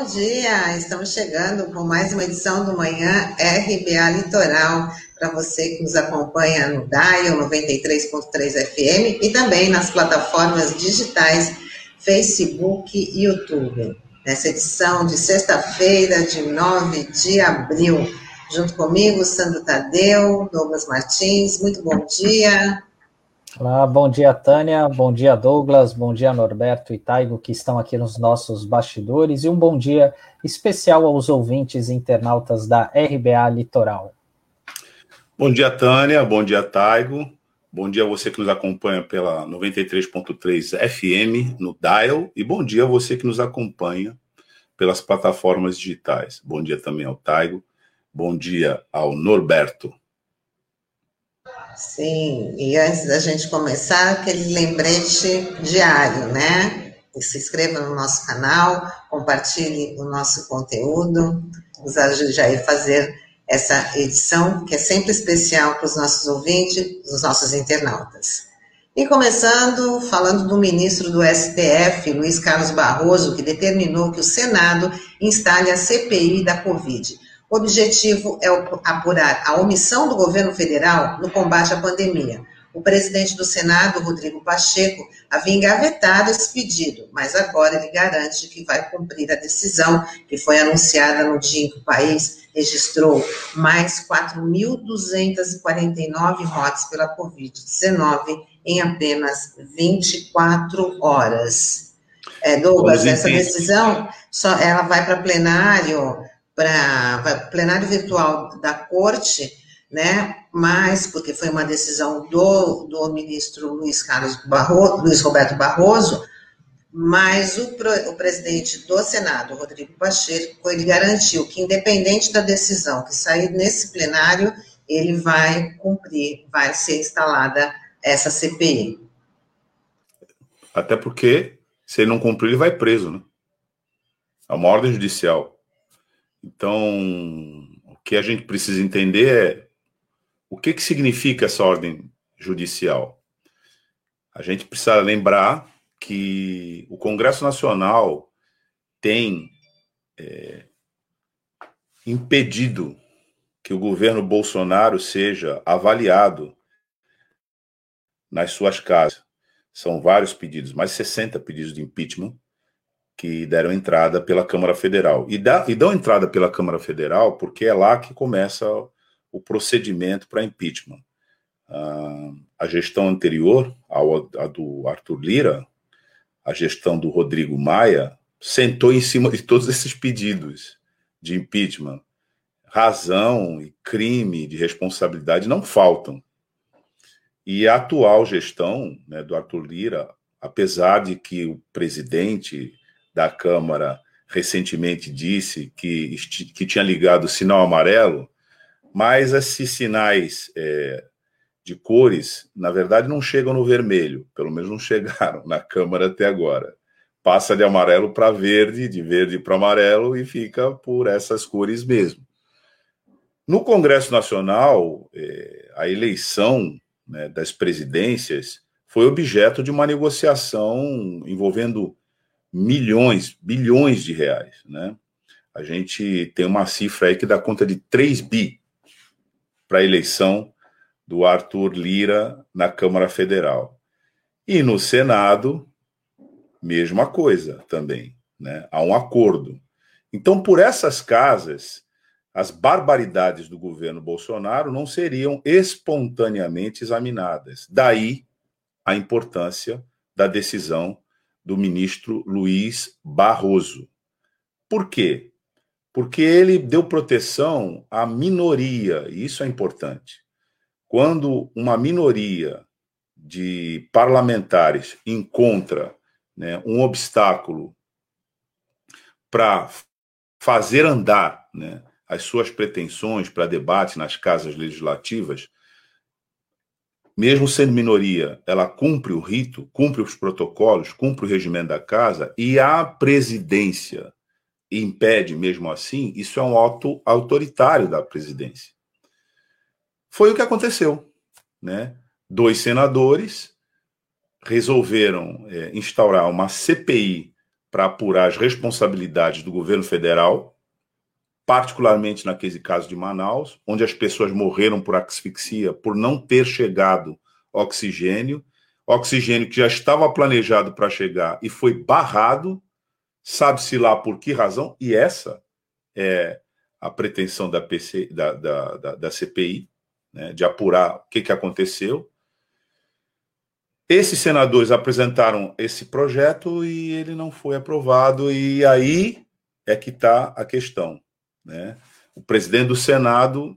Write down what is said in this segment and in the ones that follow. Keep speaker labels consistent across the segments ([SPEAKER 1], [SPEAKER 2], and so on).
[SPEAKER 1] bom dia. Estamos chegando com mais uma edição do Manhã RBA Litoral para você que nos acompanha no Dial 93.3 FM e também nas plataformas digitais Facebook e YouTube. Nessa edição de sexta-feira, de 9 de abril. Junto comigo, Sandro Tadeu, Douglas Martins. Muito bom dia.
[SPEAKER 2] Olá, bom dia, Tânia, bom dia, Douglas, bom dia, Norberto e Taigo, que estão aqui nos nossos bastidores, e um bom dia especial aos ouvintes internautas da RBA Litoral.
[SPEAKER 3] Bom dia, Tânia, bom dia, Taigo, bom dia a você que nos acompanha pela 93.3 FM no Dial, e bom dia a você que nos acompanha pelas plataformas digitais. Bom dia também ao Taigo, bom dia ao Norberto.
[SPEAKER 1] Sim, e antes da gente começar, aquele lembrete diário, né? Se inscreva no nosso canal, compartilhe o nosso conteúdo, nos ajude a fazer essa edição, que é sempre especial para os nossos ouvintes, os nossos internautas. E começando, falando do ministro do STF, Luiz Carlos Barroso, que determinou que o Senado instale a CPI da Covid o objetivo é apurar a omissão do governo federal no combate à pandemia. O presidente do Senado, Rodrigo Pacheco, havia engavetado esse pedido, mas agora ele garante que vai cumprir a decisão que foi anunciada no dia em que o país registrou mais 4.249 mortes pela Covid-19 em apenas 24 horas. É, Douglas, essa decisão só, ela vai para plenário para plenário virtual da corte, né? Mas porque foi uma decisão do, do ministro Luiz Carlos Barroso, Luiz Roberto Barroso, mas o, o presidente do Senado, Rodrigo Pacheco, ele garantiu que independente da decisão que sair nesse plenário, ele vai cumprir, vai ser instalada essa CPI.
[SPEAKER 3] Até porque, se ele não cumprir, ele vai preso, né? É uma ordem judicial. Então, o que a gente precisa entender é o que, que significa essa ordem judicial. A gente precisa lembrar que o Congresso Nacional tem é, impedido que o governo Bolsonaro seja avaliado nas suas casas. São vários pedidos, mais 60 pedidos de impeachment que deram entrada pela Câmara Federal. E, dá, e dão entrada pela Câmara Federal porque é lá que começa o procedimento para impeachment. Uh, a gestão anterior, a do Arthur Lira, a gestão do Rodrigo Maia, sentou em cima de todos esses pedidos de impeachment. Razão e crime de responsabilidade não faltam. E a atual gestão né, do Arthur Lira, apesar de que o presidente da Câmara recentemente disse que, que tinha ligado o sinal amarelo, mas esses sinais é, de cores, na verdade, não chegam no vermelho, pelo menos não chegaram na Câmara até agora. Passa de amarelo para verde, de verde para amarelo e fica por essas cores mesmo. No Congresso Nacional, é, a eleição né, das presidências foi objeto de uma negociação envolvendo milhões, bilhões de reais, né? A gente tem uma cifra aí que dá conta de 3 bi para a eleição do Arthur Lira na Câmara Federal. E no Senado, mesma coisa também, né? Há um acordo. Então, por essas casas, as barbaridades do governo Bolsonaro não seriam espontaneamente examinadas. Daí a importância da decisão do ministro Luiz Barroso. Por quê? Porque ele deu proteção à minoria, e isso é importante. Quando uma minoria de parlamentares encontra né, um obstáculo para fazer andar né, as suas pretensões para debate nas casas legislativas, mesmo sendo minoria, ela cumpre o rito, cumpre os protocolos, cumpre o regimento da casa, e a presidência impede mesmo assim, isso é um ato autoritário da presidência. Foi o que aconteceu. Né? Dois senadores resolveram é, instaurar uma CPI para apurar as responsabilidades do governo federal, particularmente naquele caso de Manaus, onde as pessoas morreram por asfixia por não ter chegado oxigênio, oxigênio que já estava planejado para chegar e foi barrado, sabe-se lá por que razão, e essa é a pretensão da, PC, da, da, da, da CPI, né, de apurar o que, que aconteceu. Esses senadores apresentaram esse projeto e ele não foi aprovado, e aí é que está a questão. Né? O presidente do Senado,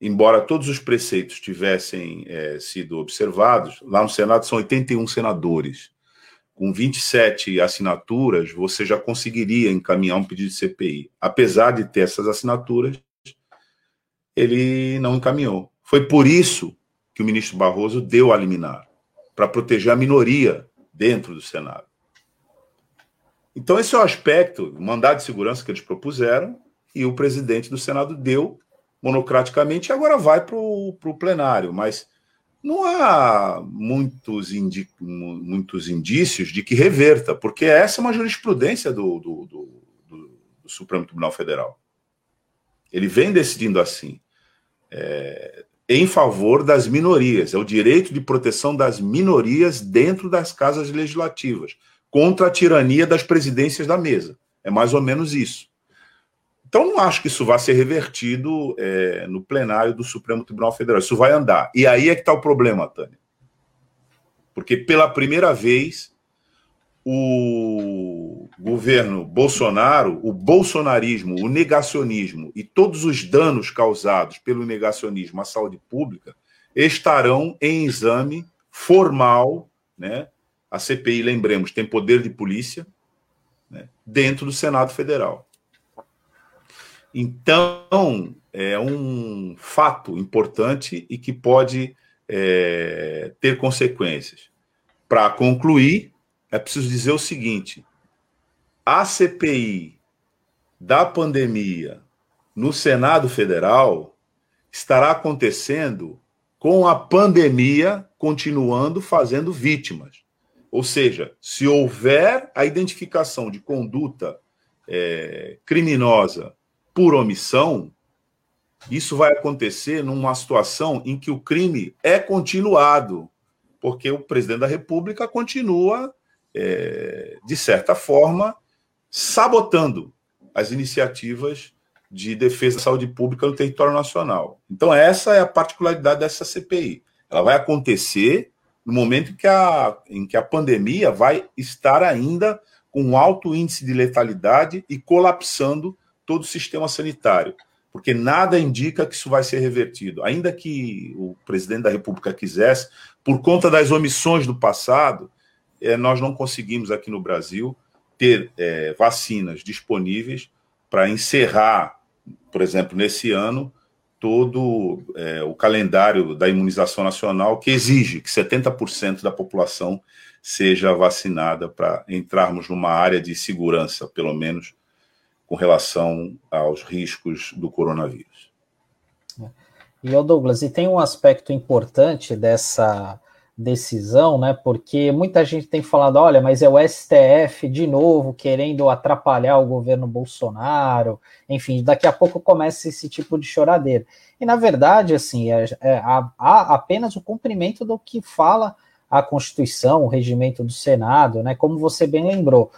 [SPEAKER 3] embora todos os preceitos tivessem é, sido observados, lá no Senado são 81 senadores. Com 27 assinaturas, você já conseguiria encaminhar um pedido de CPI. Apesar de ter essas assinaturas, ele não encaminhou. Foi por isso que o ministro Barroso deu a liminar para proteger a minoria dentro do Senado. Então, esse é o aspecto, o mandado de segurança que eles propuseram, e o presidente do Senado deu monocraticamente, e agora vai para o plenário. Mas não há muitos, indi muitos indícios de que reverta, porque essa é uma jurisprudência do, do, do, do Supremo Tribunal Federal. Ele vem decidindo assim. É, em favor das minorias, é o direito de proteção das minorias dentro das casas legislativas, contra a tirania das presidências da mesa. É mais ou menos isso. Então, não acho que isso vá ser revertido é, no plenário do Supremo Tribunal Federal. Isso vai andar. E aí é que está o problema, Tânia. Porque pela primeira vez, o governo Bolsonaro, o bolsonarismo, o negacionismo e todos os danos causados pelo negacionismo à saúde pública estarão em exame formal, né? A CPI, lembremos, tem poder de polícia né? dentro do Senado Federal. Então, é um fato importante e que pode é, ter consequências. Para concluir, é preciso dizer o seguinte: a CPI da pandemia no Senado Federal estará acontecendo com a pandemia continuando fazendo vítimas. Ou seja, se houver a identificação de conduta é, criminosa por omissão, isso vai acontecer numa situação em que o crime é continuado, porque o presidente da República continua, é, de certa forma, sabotando as iniciativas de defesa da saúde pública no território nacional. Então, essa é a particularidade dessa CPI. Ela vai acontecer no momento em que a, em que a pandemia vai estar ainda com um alto índice de letalidade e colapsando todo o sistema sanitário, porque nada indica que isso vai ser revertido. Ainda que o presidente da República quisesse, por conta das omissões do passado, é, nós não conseguimos aqui no Brasil ter é, vacinas disponíveis para encerrar, por exemplo, nesse ano, todo é, o calendário da imunização nacional, que exige que 70% da população seja vacinada para entrarmos numa área de segurança, pelo menos, com relação aos riscos do coronavírus.
[SPEAKER 2] E o Douglas, e tem um aspecto importante dessa decisão, né? Porque muita gente tem falado, olha, mas é o STF de novo querendo atrapalhar o governo Bolsonaro, enfim, daqui a pouco começa esse tipo de choradeira. E na verdade, assim, é, é, há, há apenas o cumprimento do que fala a Constituição, o regimento do Senado, né? Como você bem lembrou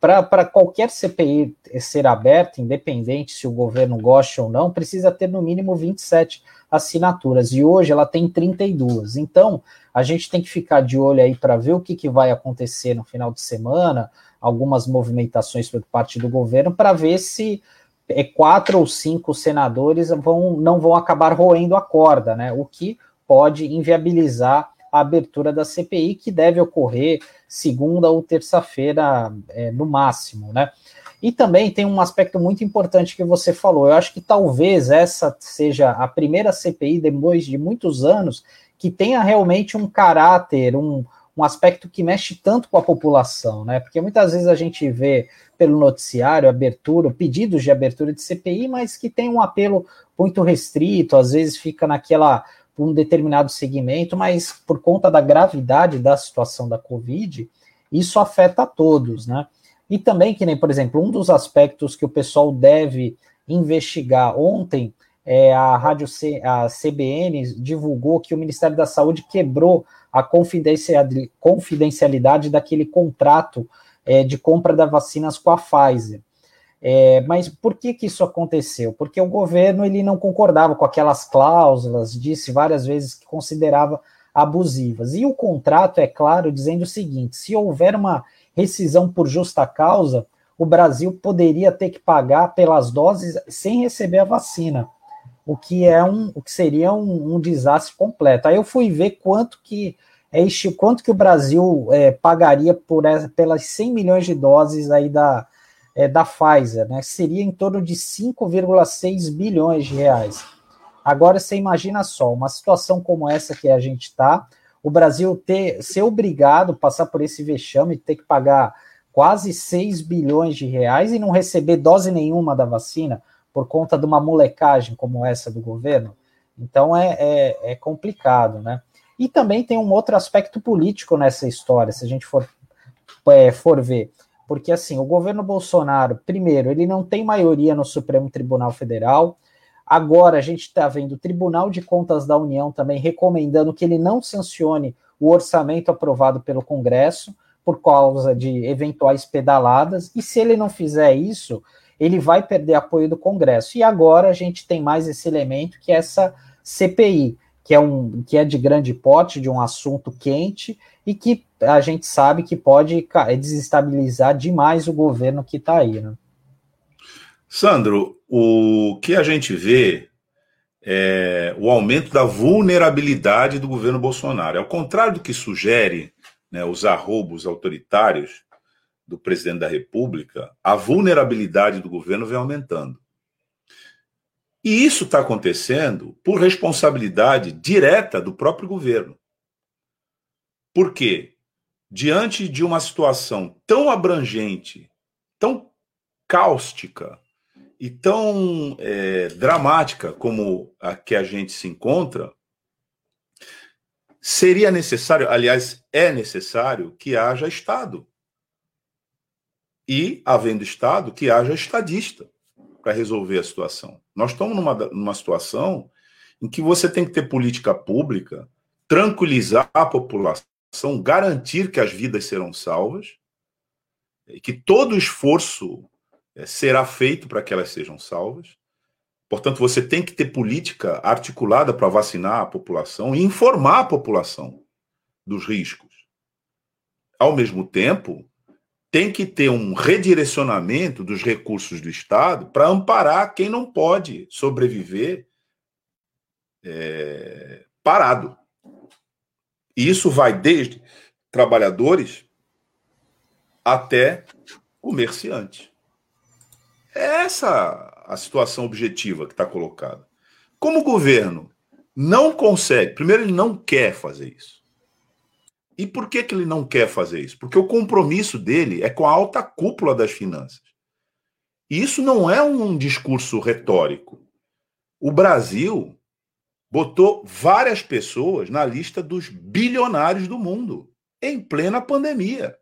[SPEAKER 2] para qualquer CPI ser aberta, independente se o governo gosta ou não, precisa ter no mínimo 27 assinaturas, e hoje ela tem 32. Então, a gente tem que ficar de olho aí para ver o que, que vai acontecer no final de semana, algumas movimentações por parte do governo, para ver se é, quatro ou cinco senadores vão, não vão acabar roendo a corda, né? O que pode inviabilizar a abertura da CPI, que deve ocorrer segunda ou terça-feira, é, no máximo, né? E também tem um aspecto muito importante que você falou. Eu acho que talvez essa seja a primeira CPI, depois de muitos anos, que tenha realmente um caráter, um, um aspecto que mexe tanto com a população, né? Porque muitas vezes a gente vê pelo noticiário abertura, pedidos de abertura de CPI, mas que tem um apelo muito restrito, às vezes fica naquela um determinado segmento, mas por conta da gravidade da situação da Covid, isso afeta a todos, né? E também, que nem, por exemplo, um dos aspectos que o pessoal deve investigar ontem, é, a rádio C, a CBN divulgou que o Ministério da Saúde quebrou a confidencialidade daquele contrato é, de compra das vacinas com a Pfizer. É, mas por que, que isso aconteceu? Porque o governo ele não concordava com aquelas cláusulas, disse várias vezes que considerava abusivas. E o contrato é claro dizendo o seguinte: se houver uma rescisão por justa causa, o Brasil poderia ter que pagar pelas doses sem receber a vacina, o que é um, o que seria um, um desastre completo. Aí eu fui ver quanto que é quanto que o Brasil é, pagaria por pelas 100 milhões de doses aí da é, da Pfizer, né? Seria em torno de 5,6 bilhões de reais. Agora você imagina só, uma situação como essa que a gente está, o Brasil ter, ser obrigado a passar por esse vexame, ter que pagar quase 6 bilhões de reais e não receber dose nenhuma da vacina por conta de uma molecagem como essa do governo. Então é, é, é complicado, né? E também tem um outro aspecto político nessa história, se a gente for, é, for ver. Porque, assim, o governo Bolsonaro, primeiro, ele não tem maioria no Supremo Tribunal Federal. Agora, a gente está vendo o Tribunal de Contas da União também recomendando que ele não sancione o orçamento aprovado pelo Congresso por causa de eventuais pedaladas. E se ele não fizer isso, ele vai perder apoio do Congresso. E agora a gente tem mais esse elemento que é essa CPI, que é, um, que é de grande porte, de um assunto quente e que a gente sabe que pode desestabilizar demais o governo que está aí. Né?
[SPEAKER 3] Sandro, o que a gente vê é o aumento da vulnerabilidade do governo Bolsonaro. Ao contrário do que sugere né, os arrobos autoritários do presidente da República, a vulnerabilidade do governo vem aumentando. E isso está acontecendo por responsabilidade direta do próprio governo. Por quê? Diante de uma situação tão abrangente, tão cáustica e tão é, dramática como a que a gente se encontra, seria necessário, aliás, é necessário que haja Estado. E, havendo Estado, que haja estadista para resolver a situação. Nós estamos numa, numa situação em que você tem que ter política pública, tranquilizar a população são garantir que as vidas serão salvas e que todo esforço é, será feito para que elas sejam salvas. Portanto, você tem que ter política articulada para vacinar a população e informar a população dos riscos. Ao mesmo tempo, tem que ter um redirecionamento dos recursos do Estado para amparar quem não pode sobreviver é, parado. E isso vai desde trabalhadores até comerciantes. É essa a situação objetiva que está colocada. Como o governo não consegue, primeiro, ele não quer fazer isso. E por que, que ele não quer fazer isso? Porque o compromisso dele é com a alta cúpula das finanças. E isso não é um discurso retórico. O Brasil botou várias pessoas na lista dos bilionários do mundo, em plena pandemia.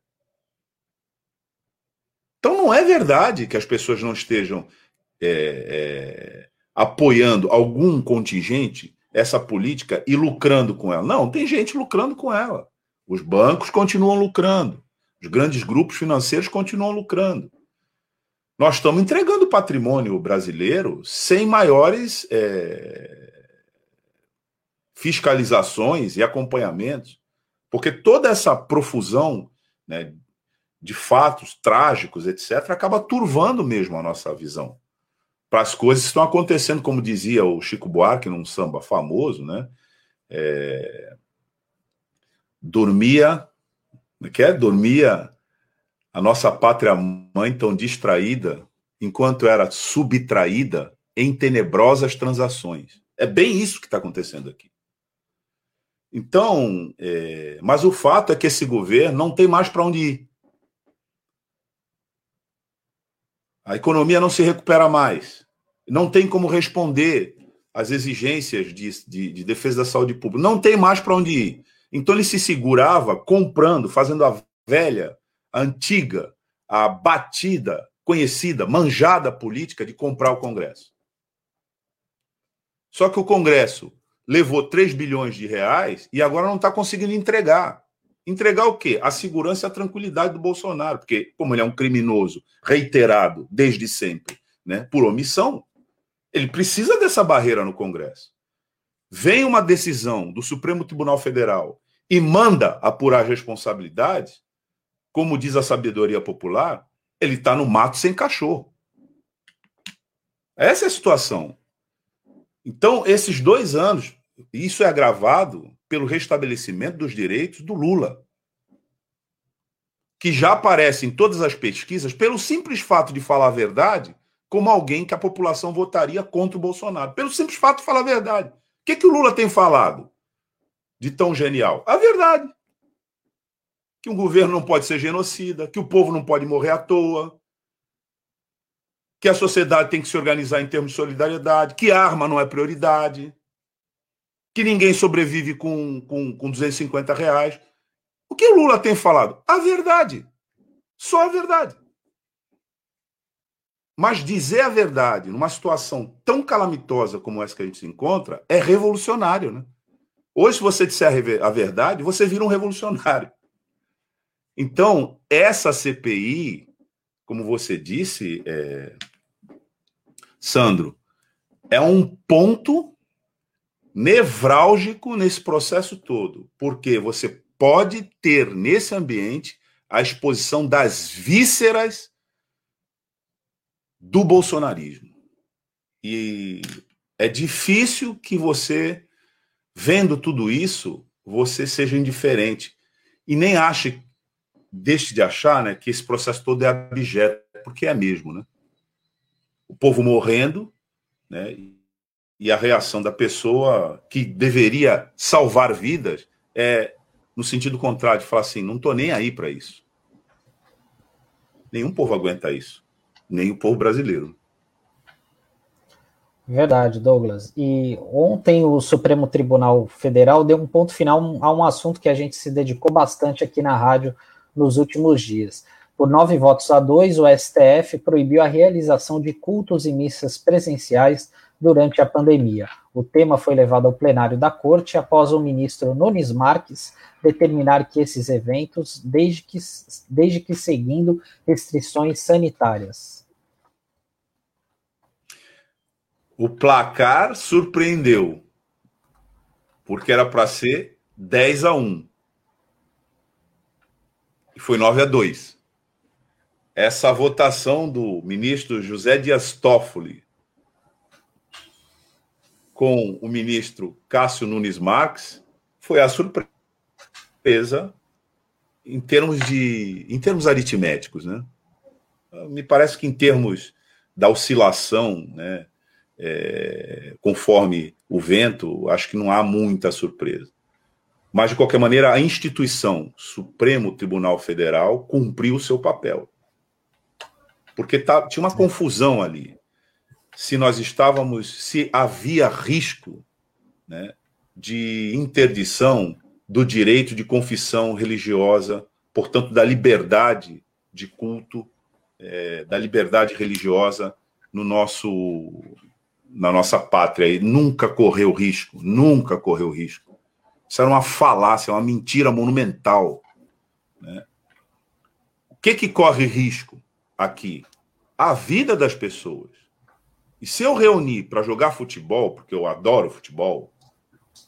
[SPEAKER 3] Então não é verdade que as pessoas não estejam é, é, apoiando algum contingente, essa política, e lucrando com ela. Não, tem gente lucrando com ela. Os bancos continuam lucrando. Os grandes grupos financeiros continuam lucrando. Nós estamos entregando patrimônio brasileiro sem maiores é, fiscalizações e acompanhamentos, porque toda essa profusão né, de fatos trágicos, etc., acaba turvando mesmo a nossa visão para as coisas que estão acontecendo, como dizia o Chico Buarque num samba famoso, né? É... Dormia, é que é? Dormia a nossa pátria mãe tão distraída, enquanto era subtraída em tenebrosas transações. É bem isso que está acontecendo aqui. Então, é, mas o fato é que esse governo não tem mais para onde ir. A economia não se recupera mais. Não tem como responder às exigências de, de, de defesa da saúde pública. Não tem mais para onde ir. Então ele se segurava comprando, fazendo a velha, a antiga, a batida, conhecida, manjada política de comprar o Congresso. Só que o Congresso levou 3 bilhões de reais e agora não está conseguindo entregar. Entregar o quê? A segurança e a tranquilidade do Bolsonaro, porque, como ele é um criminoso reiterado desde sempre, né, por omissão, ele precisa dessa barreira no Congresso. Vem uma decisão do Supremo Tribunal Federal e manda apurar responsabilidades, como diz a sabedoria popular, ele está no mato sem cachorro. Essa é a situação. Então, esses dois anos, isso é agravado pelo restabelecimento dos direitos do Lula, que já aparece em todas as pesquisas pelo simples fato de falar a verdade, como alguém que a população votaria contra o Bolsonaro. Pelo simples fato de falar a verdade. O que, que o Lula tem falado de tão genial? A verdade. Que um governo não pode ser genocida, que o povo não pode morrer à toa, que a sociedade tem que se organizar em termos de solidariedade, que arma não é prioridade, que ninguém sobrevive com, com, com 250 reais. O que o Lula tem falado? A verdade. Só a verdade. Mas dizer a verdade numa situação tão calamitosa como essa que a gente se encontra é revolucionário, né? Hoje, se você disser a verdade, você vira um revolucionário. Então, essa CPI, como você disse, é, Sandro, é um ponto nevrálgico nesse processo todo, porque você pode ter nesse ambiente a exposição das vísceras do bolsonarismo. E é difícil que você, vendo tudo isso, você seja indiferente e nem ache, deixe de achar, né, que esse processo todo é abjeto, porque é mesmo, né? O povo morrendo, né? E a reação da pessoa que deveria salvar vidas é no sentido contrário, de falar assim: não estou nem aí para isso. Nenhum povo aguenta isso, nem o povo brasileiro.
[SPEAKER 2] Verdade, Douglas. E ontem o Supremo Tribunal Federal deu um ponto final a um assunto que a gente se dedicou bastante aqui na rádio nos últimos dias. Por nove votos a dois, o STF proibiu a realização de cultos e missas presenciais durante a pandemia. O tema foi levado ao plenário da Corte após o ministro Nunes Marques determinar que esses eventos, desde que, desde que seguindo restrições sanitárias.
[SPEAKER 3] O placar surpreendeu, porque era para ser 10 a 1. E foi 9 a 2 essa votação do ministro José Dias Toffoli com o ministro Cássio Nunes Marques foi a surpresa em termos de em termos aritméticos, né? Me parece que em termos da oscilação, né, é, conforme o vento, acho que não há muita surpresa. Mas de qualquer maneira, a instituição Supremo Tribunal Federal cumpriu o seu papel porque tá, tinha uma confusão ali. Se nós estávamos, se havia risco né, de interdição do direito de confissão religiosa, portanto, da liberdade de culto, é, da liberdade religiosa no nosso, na nossa pátria. E nunca correu risco, nunca correu risco. Isso era uma falácia, uma mentira monumental. Né? O que, que corre risco? Aqui a vida das pessoas. E se eu reunir para jogar futebol, porque eu adoro futebol,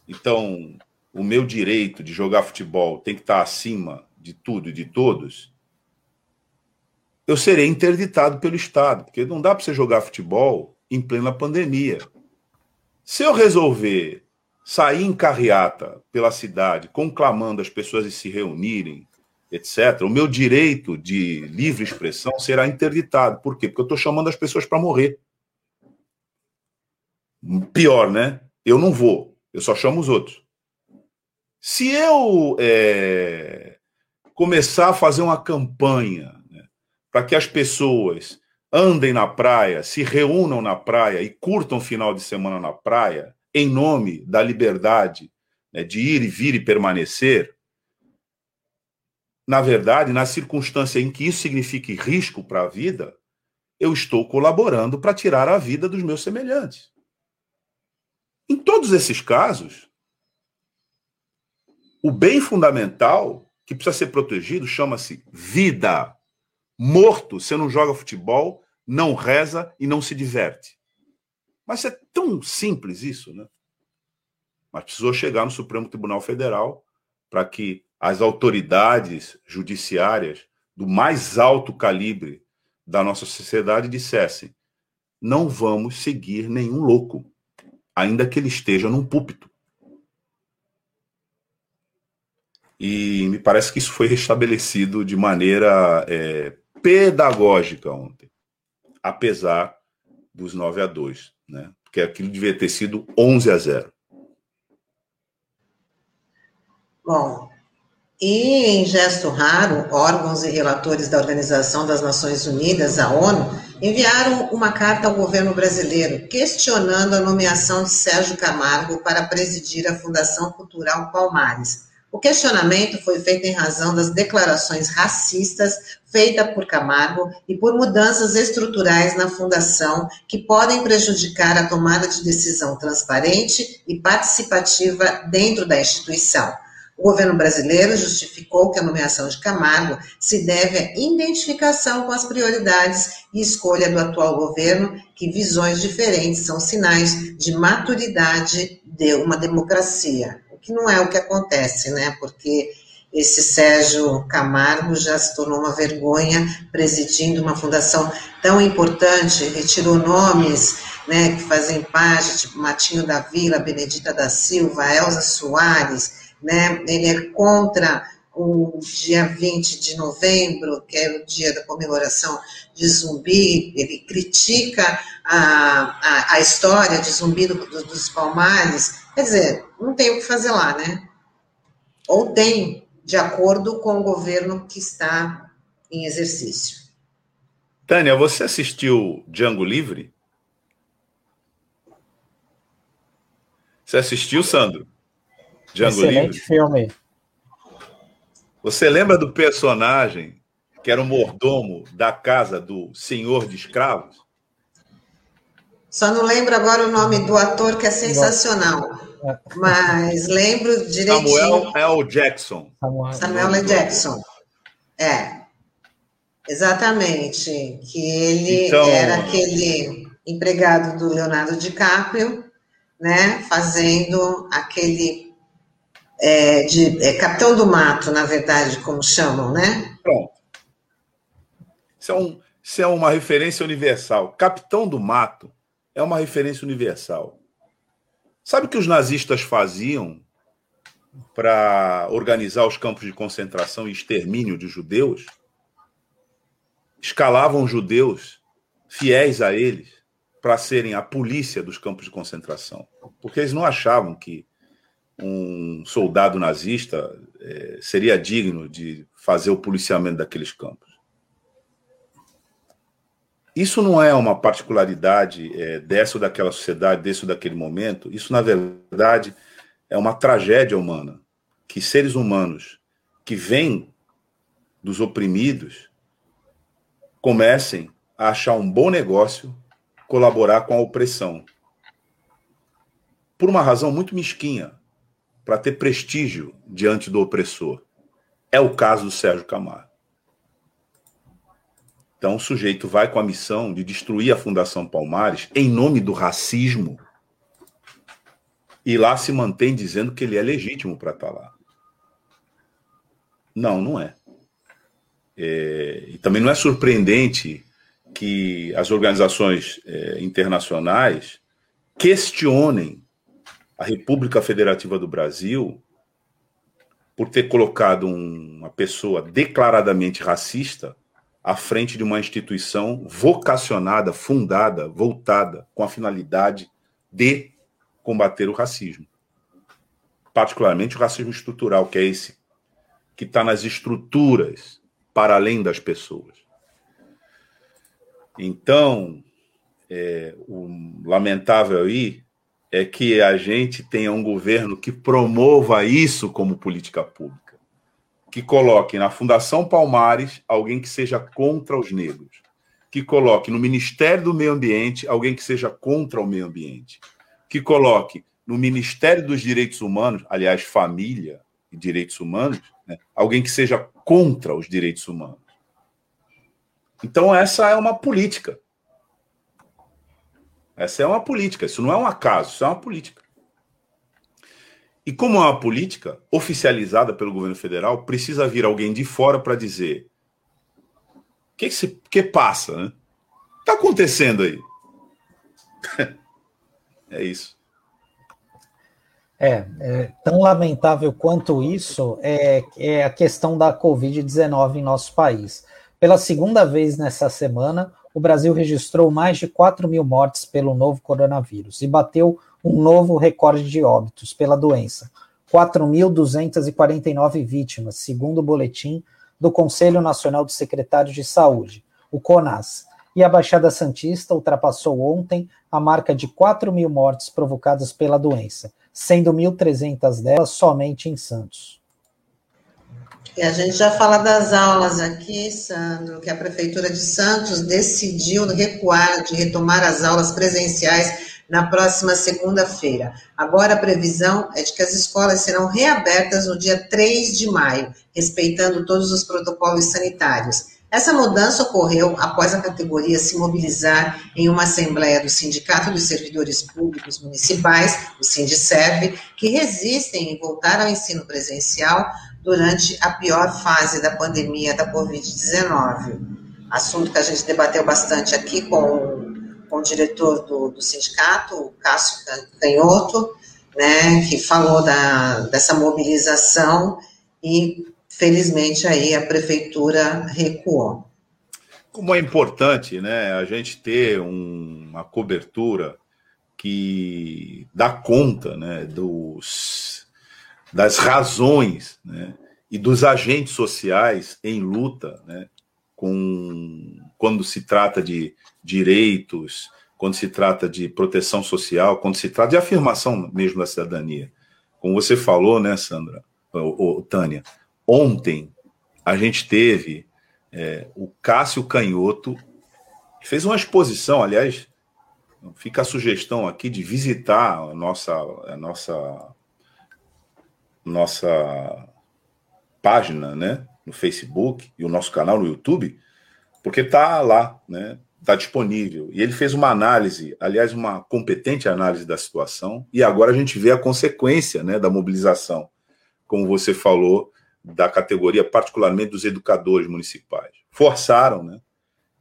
[SPEAKER 3] então o meu direito de jogar futebol tem que estar acima de tudo e de todos, eu serei interditado pelo Estado, porque não dá para você jogar futebol em plena pandemia. Se eu resolver sair em carreata pela cidade, conclamando as pessoas a se reunirem, etc., o meu direito de livre expressão será interditado. Por quê? Porque eu estou chamando as pessoas para morrer. Pior, né? Eu não vou, eu só chamo os outros. Se eu é, começar a fazer uma campanha né, para que as pessoas andem na praia, se reúnam na praia e curtam o final de semana na praia, em nome da liberdade né, de ir e vir e permanecer, na verdade, na circunstância em que isso signifique risco para a vida, eu estou colaborando para tirar a vida dos meus semelhantes. Em todos esses casos, o bem fundamental que precisa ser protegido chama-se vida. Morto, você não joga futebol, não reza e não se diverte. Mas é tão simples isso, né? Mas precisou chegar no Supremo Tribunal Federal para que as autoridades judiciárias do mais alto calibre da nossa sociedade dissessem: não vamos seguir nenhum louco, ainda que ele esteja num púlpito. E me parece que isso foi restabelecido de maneira é, pedagógica ontem, apesar dos 9 a 2, né? Porque aquilo devia ter sido 11 a 0.
[SPEAKER 1] Bom, e em gesto raro, órgãos e relatores da Organização das Nações Unidas, a ONU, enviaram uma carta ao governo brasileiro questionando a nomeação de Sérgio Camargo para presidir a Fundação Cultural Palmares. O questionamento foi feito em razão das declarações racistas feitas por Camargo e por mudanças estruturais na fundação que podem prejudicar a tomada de decisão transparente e participativa dentro da instituição. O governo brasileiro justificou que a nomeação de Camargo se deve à identificação com as prioridades e escolha do atual governo, que visões diferentes são sinais de maturidade de uma democracia, o que não é o que acontece, né? Porque esse Sérgio Camargo já se tornou uma vergonha presidindo uma fundação tão importante, retirou nomes né, que fazem parte, tipo Matinho da Vila, Benedita da Silva, Elza Soares, né? Ele é contra o dia 20 de novembro, que é o dia da comemoração de Zumbi, ele critica a, a, a história de Zumbi do, do, dos Palmares, quer dizer, não tem o que fazer lá, né? Ou tem, de acordo com o governo que está em exercício.
[SPEAKER 3] Tânia, você assistiu Django Livre? Você assistiu, Sandro?
[SPEAKER 2] Django Excelente Livre. filme.
[SPEAKER 3] Você lembra do personagem que era o mordomo da casa do senhor de escravos?
[SPEAKER 1] Só não lembro agora o nome do ator que é sensacional. Mas lembro direitinho.
[SPEAKER 3] Samuel L. Jackson.
[SPEAKER 1] Samuel L. Jackson. É. Exatamente. Que ele então... era aquele empregado do Leonardo DiCaprio, né? Fazendo aquele é, de é, Capitão do Mato, na verdade, como chamam, né? Pronto.
[SPEAKER 3] Isso é, um, isso é uma referência universal. Capitão do Mato é uma referência universal. Sabe o que os nazistas faziam para organizar os campos de concentração e extermínio de judeus? Escalavam judeus fiéis a eles para serem a polícia dos campos de concentração, porque eles não achavam que um soldado nazista é, seria digno de fazer o policiamento daqueles campos. Isso não é uma particularidade é, dessa ou daquela sociedade, desse ou daquele momento. Isso, na verdade, é uma tragédia humana. Que seres humanos que vêm dos oprimidos comecem a achar um bom negócio colaborar com a opressão. Por uma razão muito mesquinha para ter prestígio diante do opressor. É o caso do Sérgio Camargo. Então, o sujeito vai com a missão de destruir a Fundação Palmares em nome do racismo e lá se mantém dizendo que ele é legítimo para estar tá lá. Não, não é. é. E também não é surpreendente que as organizações é, internacionais questionem a República Federativa do Brasil por ter colocado uma pessoa declaradamente racista à frente de uma instituição vocacionada, fundada, voltada com a finalidade de combater o racismo. Particularmente o racismo estrutural, que é esse que está nas estruturas para além das pessoas. Então, é, o lamentável aí é que a gente tenha um governo que promova isso como política pública, que coloque na Fundação Palmares alguém que seja contra os negros, que coloque no Ministério do Meio Ambiente alguém que seja contra o meio ambiente, que coloque no Ministério dos Direitos Humanos, aliás, família e direitos humanos, né, alguém que seja contra os direitos humanos. Então, essa é uma política. Essa é uma política. Isso não é um acaso, isso é uma política. E como é uma política oficializada pelo governo federal, precisa vir alguém de fora para dizer o que, que, que passa, né? Está acontecendo aí. é isso.
[SPEAKER 2] É, é, tão lamentável quanto isso é, é a questão da Covid-19 em nosso país. Pela segunda vez nessa semana, o Brasil registrou mais de 4 mil mortes pelo novo coronavírus e bateu um novo recorde de óbitos pela doença. 4.249 vítimas, segundo o boletim do Conselho Nacional dos Secretários de Saúde, o CONAS. E a Baixada Santista ultrapassou ontem a marca de 4 mil mortes provocadas pela doença, sendo 1.300 delas somente em Santos.
[SPEAKER 1] E a gente já fala das aulas aqui, Sandro, que a Prefeitura de Santos decidiu recuar de retomar as aulas presenciais na próxima segunda-feira. Agora a previsão é de que as escolas serão reabertas no dia 3 de maio, respeitando todos os protocolos sanitários. Essa mudança ocorreu após a categoria se mobilizar em uma assembleia do Sindicato dos Servidores Públicos Municipais, o Sindicerv, que resistem em voltar ao ensino presencial durante a pior fase da pandemia da Covid-19. Assunto que a gente debateu bastante aqui com, com o diretor do, do sindicato, o Cássio Canhoto, né, que falou da, dessa mobilização e, felizmente, aí a prefeitura recuou.
[SPEAKER 3] Como é importante né, a gente ter um, uma cobertura que dá conta né, dos das razões né, e dos agentes sociais em luta né, com, quando se trata de direitos, quando se trata de proteção social, quando se trata de afirmação mesmo da cidadania. Como você falou, né, Sandra, ou, ou Tânia, ontem a gente teve é, o Cássio Canhoto, que fez uma exposição, aliás, fica a sugestão aqui de visitar a nossa, a nossa nossa página, né, no Facebook e o nosso canal no YouTube, porque está lá, né, está disponível. E ele fez uma análise, aliás, uma competente análise da situação, e agora a gente vê a consequência, né, da mobilização, como você falou, da categoria, particularmente dos educadores municipais. Forçaram, né,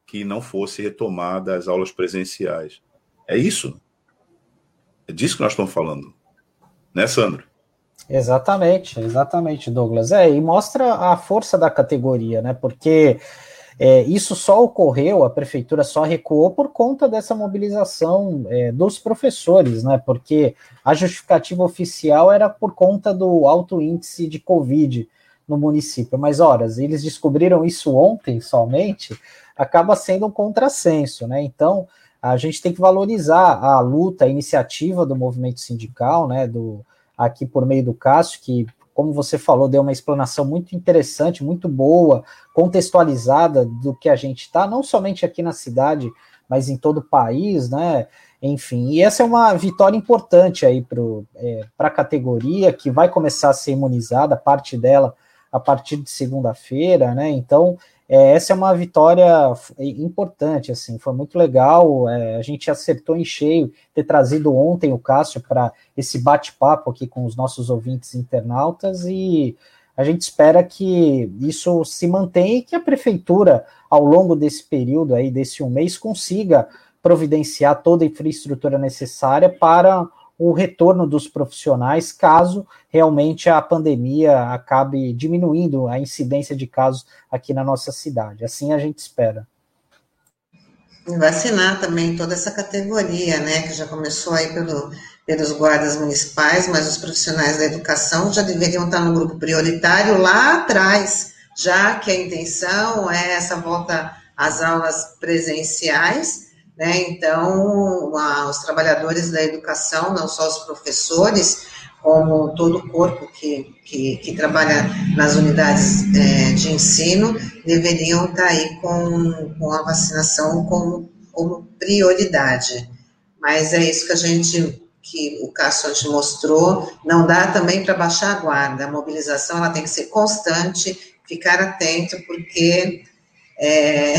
[SPEAKER 3] que não fosse retomada as aulas presenciais. É isso? É disso que nós estamos falando. Né, Sandro?
[SPEAKER 2] Exatamente, exatamente, Douglas. É, e mostra a força da categoria, né? Porque é, isso só ocorreu, a prefeitura só recuou por conta dessa mobilização é, dos professores, né? Porque a justificativa oficial era por conta do alto índice de Covid no município. Mas, horas, eles descobriram isso ontem somente, acaba sendo um contrassenso, né? Então, a gente tem que valorizar a luta, a iniciativa do movimento sindical, né? Do aqui por meio do Cássio, que, como você falou, deu uma explanação muito interessante, muito boa, contextualizada do que a gente está, não somente aqui na cidade, mas em todo o país, né? Enfim, e essa é uma vitória importante aí para é, a categoria, que vai começar a ser imunizada, parte dela a partir de segunda-feira, né? Então, é, essa é uma vitória importante, assim, foi muito legal. É, a gente acertou em cheio ter trazido ontem o Cássio para esse bate-papo aqui com os nossos ouvintes internautas e a gente espera que isso se mantenha e que a prefeitura, ao longo desse período aí, desse um mês, consiga providenciar toda a infraestrutura necessária para o retorno dos profissionais, caso realmente a pandemia acabe diminuindo a incidência de casos aqui na nossa cidade. Assim a gente espera.
[SPEAKER 1] Vacinar também toda essa categoria, né, que já começou aí pelo, pelos guardas municipais, mas os profissionais da educação já deveriam estar no grupo prioritário lá atrás, já que a intenção é essa volta às aulas presenciais, né? Então, a, os trabalhadores da educação, não só os professores, como todo o corpo que, que, que trabalha nas unidades é, de ensino, deveriam estar aí com, com a vacinação como, como prioridade. Mas é isso que a gente, que o Cássio te mostrou, não dá também para baixar a guarda, a mobilização ela tem que ser constante, ficar atento, porque é,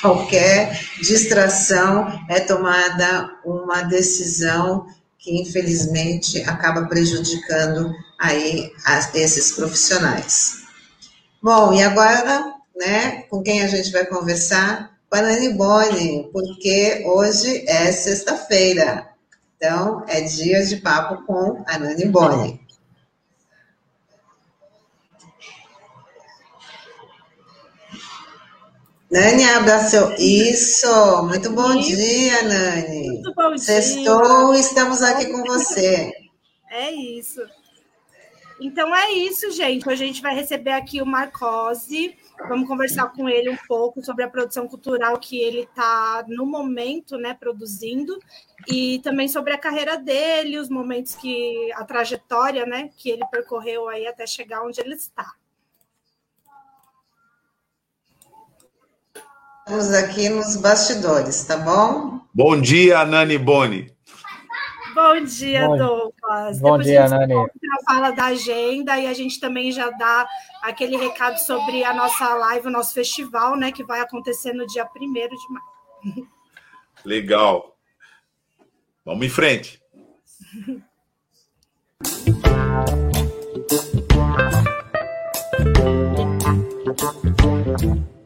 [SPEAKER 1] qualquer distração é tomada uma decisão que infelizmente acaba prejudicando aí esses profissionais. Bom, e agora, né, com quem a gente vai conversar? Com a Nani Boni, porque hoje é sexta-feira, então é dia de papo com a Nani Boni. Nani, abra seu. Isso! Muito bom Isso. dia, Nani. Muito bom dia. Sextou, estamos aqui com você.
[SPEAKER 4] É isso. Então é isso, gente. Hoje a gente vai receber aqui o Marcose. Vamos conversar com ele um pouco sobre a produção cultural que ele está no momento, né, produzindo, e também sobre a carreira dele, os momentos que a trajetória, né, que ele percorreu aí até chegar onde ele está.
[SPEAKER 1] Estamos aqui nos bastidores, tá bom?
[SPEAKER 3] Bom dia, Nani Boni.
[SPEAKER 4] Bom dia, bom, Douglas.
[SPEAKER 2] Bom Depois dia, a
[SPEAKER 4] Nani. fala da agenda e a gente também já dá aquele recado sobre a nossa live, o nosso festival, né, que vai acontecer no dia 1 de maio.
[SPEAKER 3] Legal. Vamos em frente.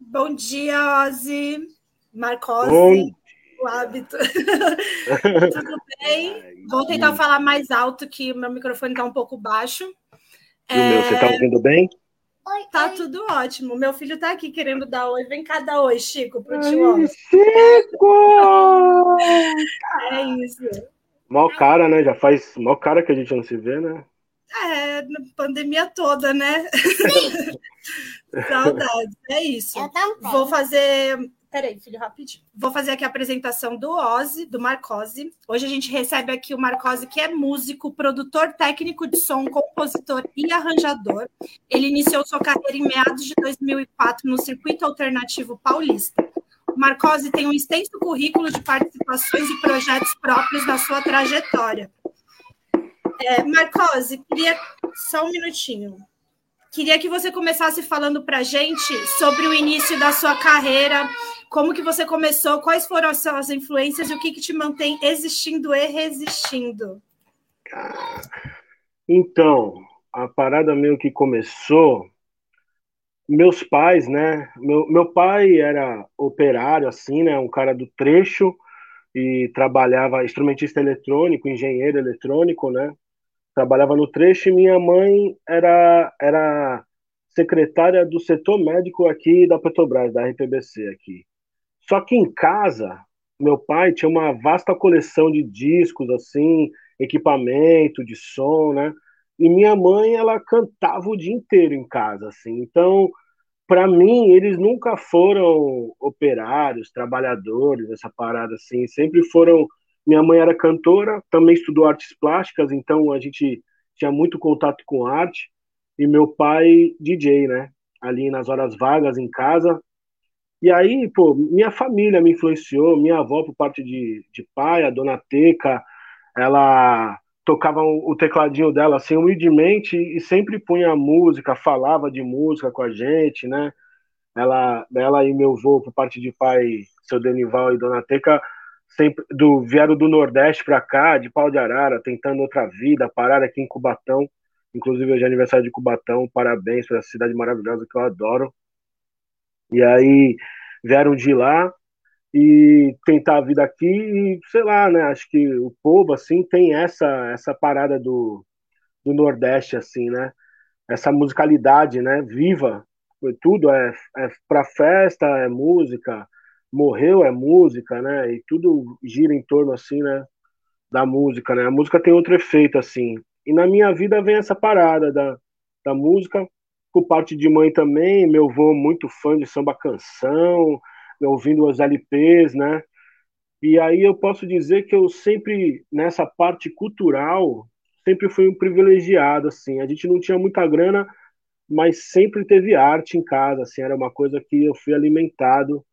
[SPEAKER 4] Bom dia, Ozzy. Marcose. O hábito. Tudo bem? Vou tentar falar mais alto, que o meu microfone está um pouco baixo.
[SPEAKER 5] É... meu, você está ouvindo bem?
[SPEAKER 4] Oi, tá oi. tudo ótimo. Meu filho tá aqui querendo dar oi. Vem cá dar oi, Chico, pro tio.
[SPEAKER 5] Chico!
[SPEAKER 4] é isso.
[SPEAKER 5] Mal cara, né? Já faz mal cara que a gente não se vê, né?
[SPEAKER 4] É, na pandemia toda, né? Saudades, é isso. Vou fazer Peraí, filho, rapidinho. Vou fazer aqui a apresentação do Ozzy, do Marcose. Hoje a gente recebe aqui o Marcose, que é músico, produtor técnico de som, compositor e arranjador. Ele iniciou sua carreira em meados de 2004 no circuito alternativo paulista. O Marcose tem um extenso currículo de participações e projetos próprios na sua trajetória. É, Marcose, queria só um minutinho. Queria que você começasse falando para a gente sobre o início da sua carreira, como que você começou, quais foram as suas influências e o que, que te mantém existindo e resistindo?
[SPEAKER 5] Então, a parada meio que começou. Meus pais, né? Meu, meu pai era operário, assim, né? Um cara do trecho e trabalhava instrumentista eletrônico, engenheiro eletrônico, né? Trabalhava no trecho e minha mãe era, era secretária do setor médico aqui da Petrobras, da RPBC aqui. Só que em casa, meu pai tinha uma vasta coleção de discos, assim, equipamento de som, né? E minha mãe, ela cantava o dia inteiro em casa, assim. Então, para mim, eles nunca foram operários, trabalhadores, essa parada assim. Sempre foram. Minha mãe era cantora, também estudou artes plásticas, então a gente tinha muito contato com arte. E meu pai, DJ, né? Ali nas horas vagas em casa, e aí, pô, minha família me influenciou, minha avó, por parte de, de pai, a dona Teca, ela tocava o tecladinho dela assim humildemente e sempre punha música, falava de música com a gente, né? Ela, ela e meu avô, por parte de pai, seu Denival e dona Teca, sempre do vieram do Nordeste para cá, de Pau de Arara, tentando outra vida, parar aqui em Cubatão. Inclusive hoje é aniversário de Cubatão, parabéns para essa cidade maravilhosa que eu adoro. E aí vieram de lá e tentar a vida aqui e sei lá, né? Acho que o povo assim tem essa essa parada do, do Nordeste assim, né? Essa musicalidade, né? Viva, tudo é, é para festa, é música, morreu é música, né? E tudo gira em torno assim, né? Da música, né? A música tem outro efeito assim. E na minha vida vem essa parada da, da música, por parte de mãe também, meu avô muito fã de samba canção, ouvindo os LPs, né? E aí eu posso dizer que eu sempre, nessa parte cultural, sempre fui um privilegiado, assim. A gente não tinha muita grana, mas sempre teve arte em casa, assim. Era uma coisa que eu fui alimentado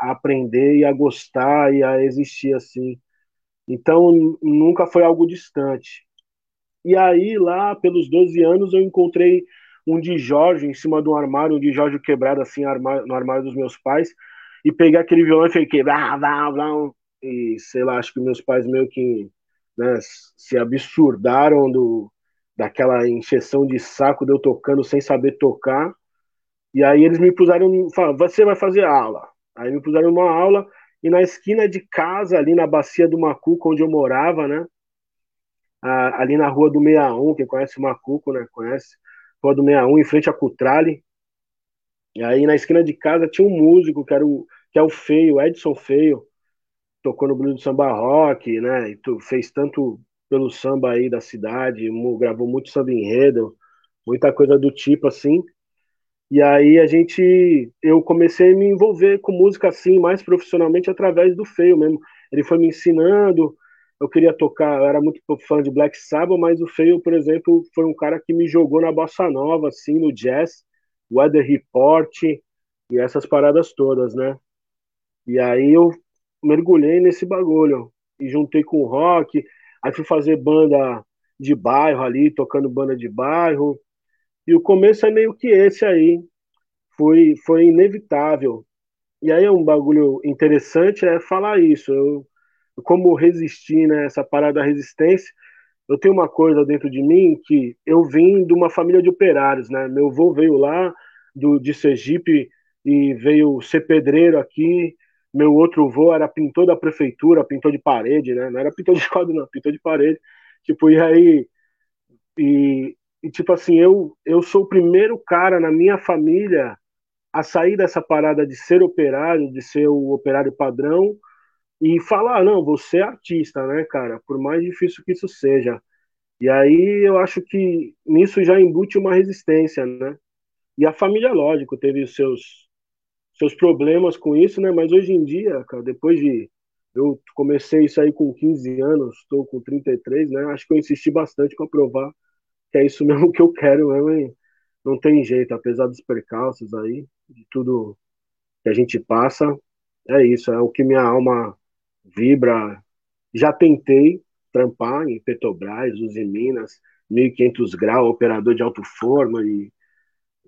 [SPEAKER 5] a aprender e a gostar e a existir, assim. Então, nunca foi algo distante. E aí, lá pelos 12 anos, eu encontrei um de Jorge em cima de um armário, um de Jorge quebrado assim no armário dos meus pais, e peguei aquele violão e fiquei blá, blá, blá, e sei lá, acho que meus pais meio que né, se absurdaram do, daquela encheção de saco de eu tocando sem saber tocar. E aí eles me puseram, falaram, você vai fazer aula. Aí me puseram uma aula e na esquina de casa, ali na bacia do Macuco, onde eu morava, né? ali na rua do 61, quem conhece o Macuco, né? Conhece? Rua do 61, em frente a Cutrale. E aí na esquina de casa tinha um músico que era o que é o Feio, Edson Feio, tocou no Blues do Samba Rock, né? E tu, fez tanto pelo samba aí da cidade, gravou muito samba enredo, muita coisa do tipo assim. E aí a gente, eu comecei a me envolver com música assim, mais profissionalmente através do Feio mesmo. Ele foi me ensinando, eu queria tocar, eu era muito fã de Black Sabbath, mas o Feio, por exemplo, foi um cara que me jogou na bossa nova, assim, no jazz, Weather Report e essas paradas todas, né? E aí eu mergulhei nesse bagulho e juntei com o rock, aí fui fazer banda de bairro ali, tocando banda de bairro. E o começo é meio que esse aí. Foi, foi inevitável. E aí é um bagulho interessante é falar isso. Eu, como resistir né, essa parada da resistência, eu tenho uma coisa dentro de mim que eu vim de uma família de operários, né? Meu avô veio lá do, de Sergipe e veio ser pedreiro aqui meu outro avô era pintor da prefeitura, pintor de parede, né? Não era pintor de quadro, não, pintor de parede. Tipo, e aí. E, e, tipo assim, eu, eu sou o primeiro cara na minha família a sair dessa parada de ser operário, de ser o operário padrão, e falar: não, você é artista, né, cara? Por mais difícil que isso seja. E aí eu acho que nisso já embute uma resistência, né? E a família, lógico, teve os seus seus problemas com isso, né? Mas hoje em dia, cara, depois de eu comecei isso aí com 15 anos, estou com 33, né? Acho que eu insisti bastante para provar que é isso mesmo que eu quero mesmo, não tem jeito, apesar dos percalços aí, de tudo que a gente passa, é isso, é o que minha alma vibra. Já tentei trampar em Petrobras, Uzi Minas, 1500 graus, operador de alto forno e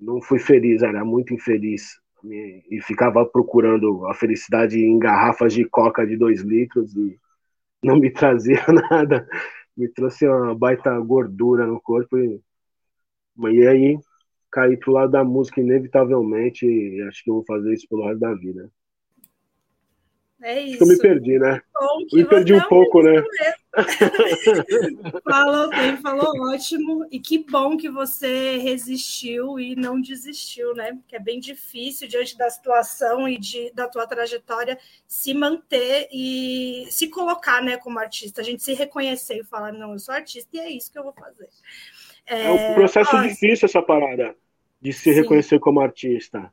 [SPEAKER 5] não fui feliz, era muito infeliz e ficava procurando a felicidade em garrafas de coca de dois litros e não me trazia nada. Me trouxe uma baita gordura no corpo e, e aí caí pro lado da música inevitavelmente e acho que eu vou fazer isso pelo resto da vida.
[SPEAKER 4] É isso.
[SPEAKER 5] Eu me perdi, né? Me perdi um pouco, né?
[SPEAKER 4] falou bem, falou ótimo. E que bom que você resistiu e não desistiu, né? Porque é bem difícil, diante da situação e de, da tua trajetória, se manter e se colocar né, como artista. A gente se reconhecer e falar, não, eu sou artista e é isso que eu vou fazer.
[SPEAKER 5] É, é um processo difícil essa parada de se Sim. reconhecer como artista.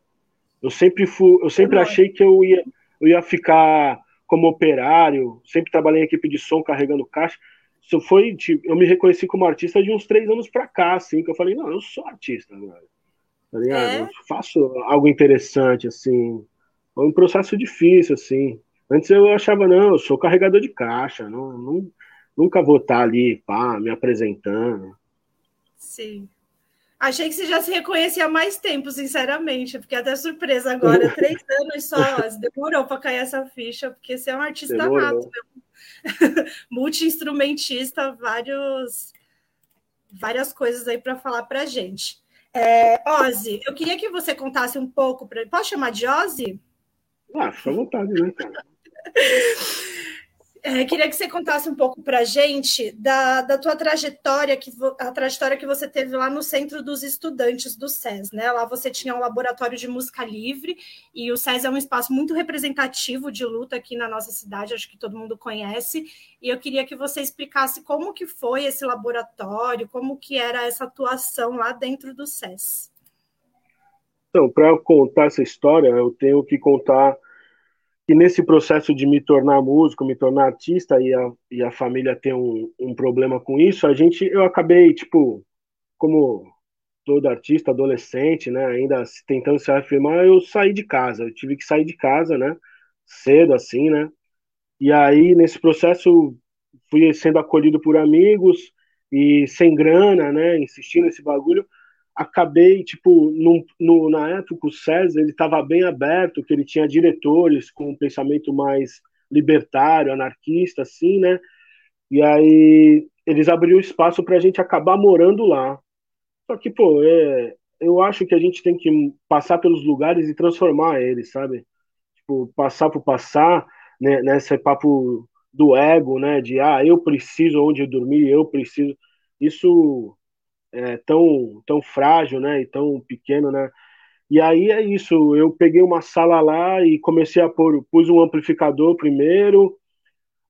[SPEAKER 5] Eu sempre fui, eu sempre achei que eu ia eu ia ficar como operário, sempre trabalhei em equipe de som carregando caixa. Isso foi, tipo, eu me reconheci como artista de uns três anos para cá, assim, que eu falei, não, eu sou artista. Tá ligado? É? Eu faço algo interessante, assim. Foi um processo difícil, assim. Antes eu achava, não, eu sou carregador de caixa, não, não nunca vou estar ali, pá, me apresentando.
[SPEAKER 4] Sim. Achei que você já se reconhecia há mais tempo, sinceramente. Fiquei até surpresa agora. Três anos só. Demorou para cair essa ficha, porque você é um artista nato. Multi-instrumentista, vários, várias coisas aí para falar para gente. É, Ozzy, eu queria que você contasse um pouco. Pra... Posso chamar de Ozzy?
[SPEAKER 5] Ah, fica à vontade, né, cara?
[SPEAKER 4] É, queria que você contasse um pouco para a gente da, da tua trajetória, que, a trajetória que você teve lá no Centro dos Estudantes do SES. Né? Lá você tinha um laboratório de música livre, e o SES é um espaço muito representativo de luta aqui na nossa cidade, acho que todo mundo conhece. E eu queria que você explicasse como que foi esse laboratório, como que era essa atuação lá dentro do SES.
[SPEAKER 5] Então, para contar essa história, eu tenho que contar que nesse processo de me tornar músico, me tornar artista e a, e a família ter um, um problema com isso, a gente, eu acabei, tipo, como todo artista, adolescente, né, ainda tentando se afirmar, eu saí de casa, eu tive que sair de casa, né, cedo assim, né, e aí nesse processo fui sendo acolhido por amigos e sem grana, né, insistindo nesse bagulho, acabei, tipo, no, no, na época o César, ele estava bem aberto, que ele tinha diretores com um pensamento mais libertário, anarquista, assim, né? E aí eles abriram espaço para a gente acabar morando lá. Só que, pô, é, eu acho que a gente tem que passar pelos lugares e transformar eles, sabe? Tipo, passar por passar, né, nesse papo do ego, né? De, ah, eu preciso onde dormir, eu preciso... Isso é, tão, tão frágil, né, e tão pequeno, né, e aí é isso, eu peguei uma sala lá e comecei a pôr, pus um amplificador primeiro,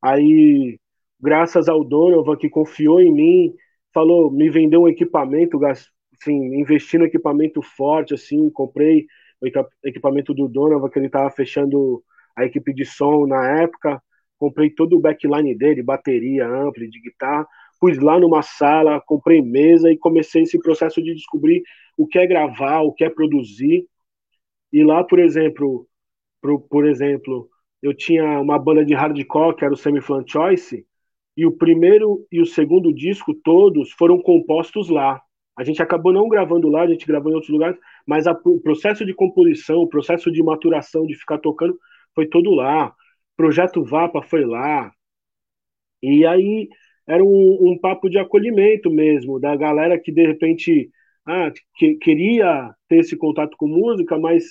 [SPEAKER 5] aí, graças ao Donovan que confiou em mim, falou, me vendeu um equipamento, assim, investi no equipamento forte, assim, comprei o equipamento do Donovan, que ele estava fechando a equipe de som na época, comprei todo o backline dele, bateria, ampli, de guitarra, pus lá numa sala, comprei mesa e comecei esse processo de descobrir o que é gravar, o que é produzir. E lá, por exemplo, por, por exemplo, eu tinha uma banda de hardcore que era o Semi Flan Choice, e o primeiro e o segundo disco todos foram compostos lá. A gente acabou não gravando lá, a gente gravou em outros lugares, mas a, o processo de composição, o processo de maturação, de ficar tocando, foi todo lá. Projeto Vapa foi lá. E aí era um, um, papo de acolhimento mesmo, da galera que de repente ah, que, queria ter esse contato com música, mas,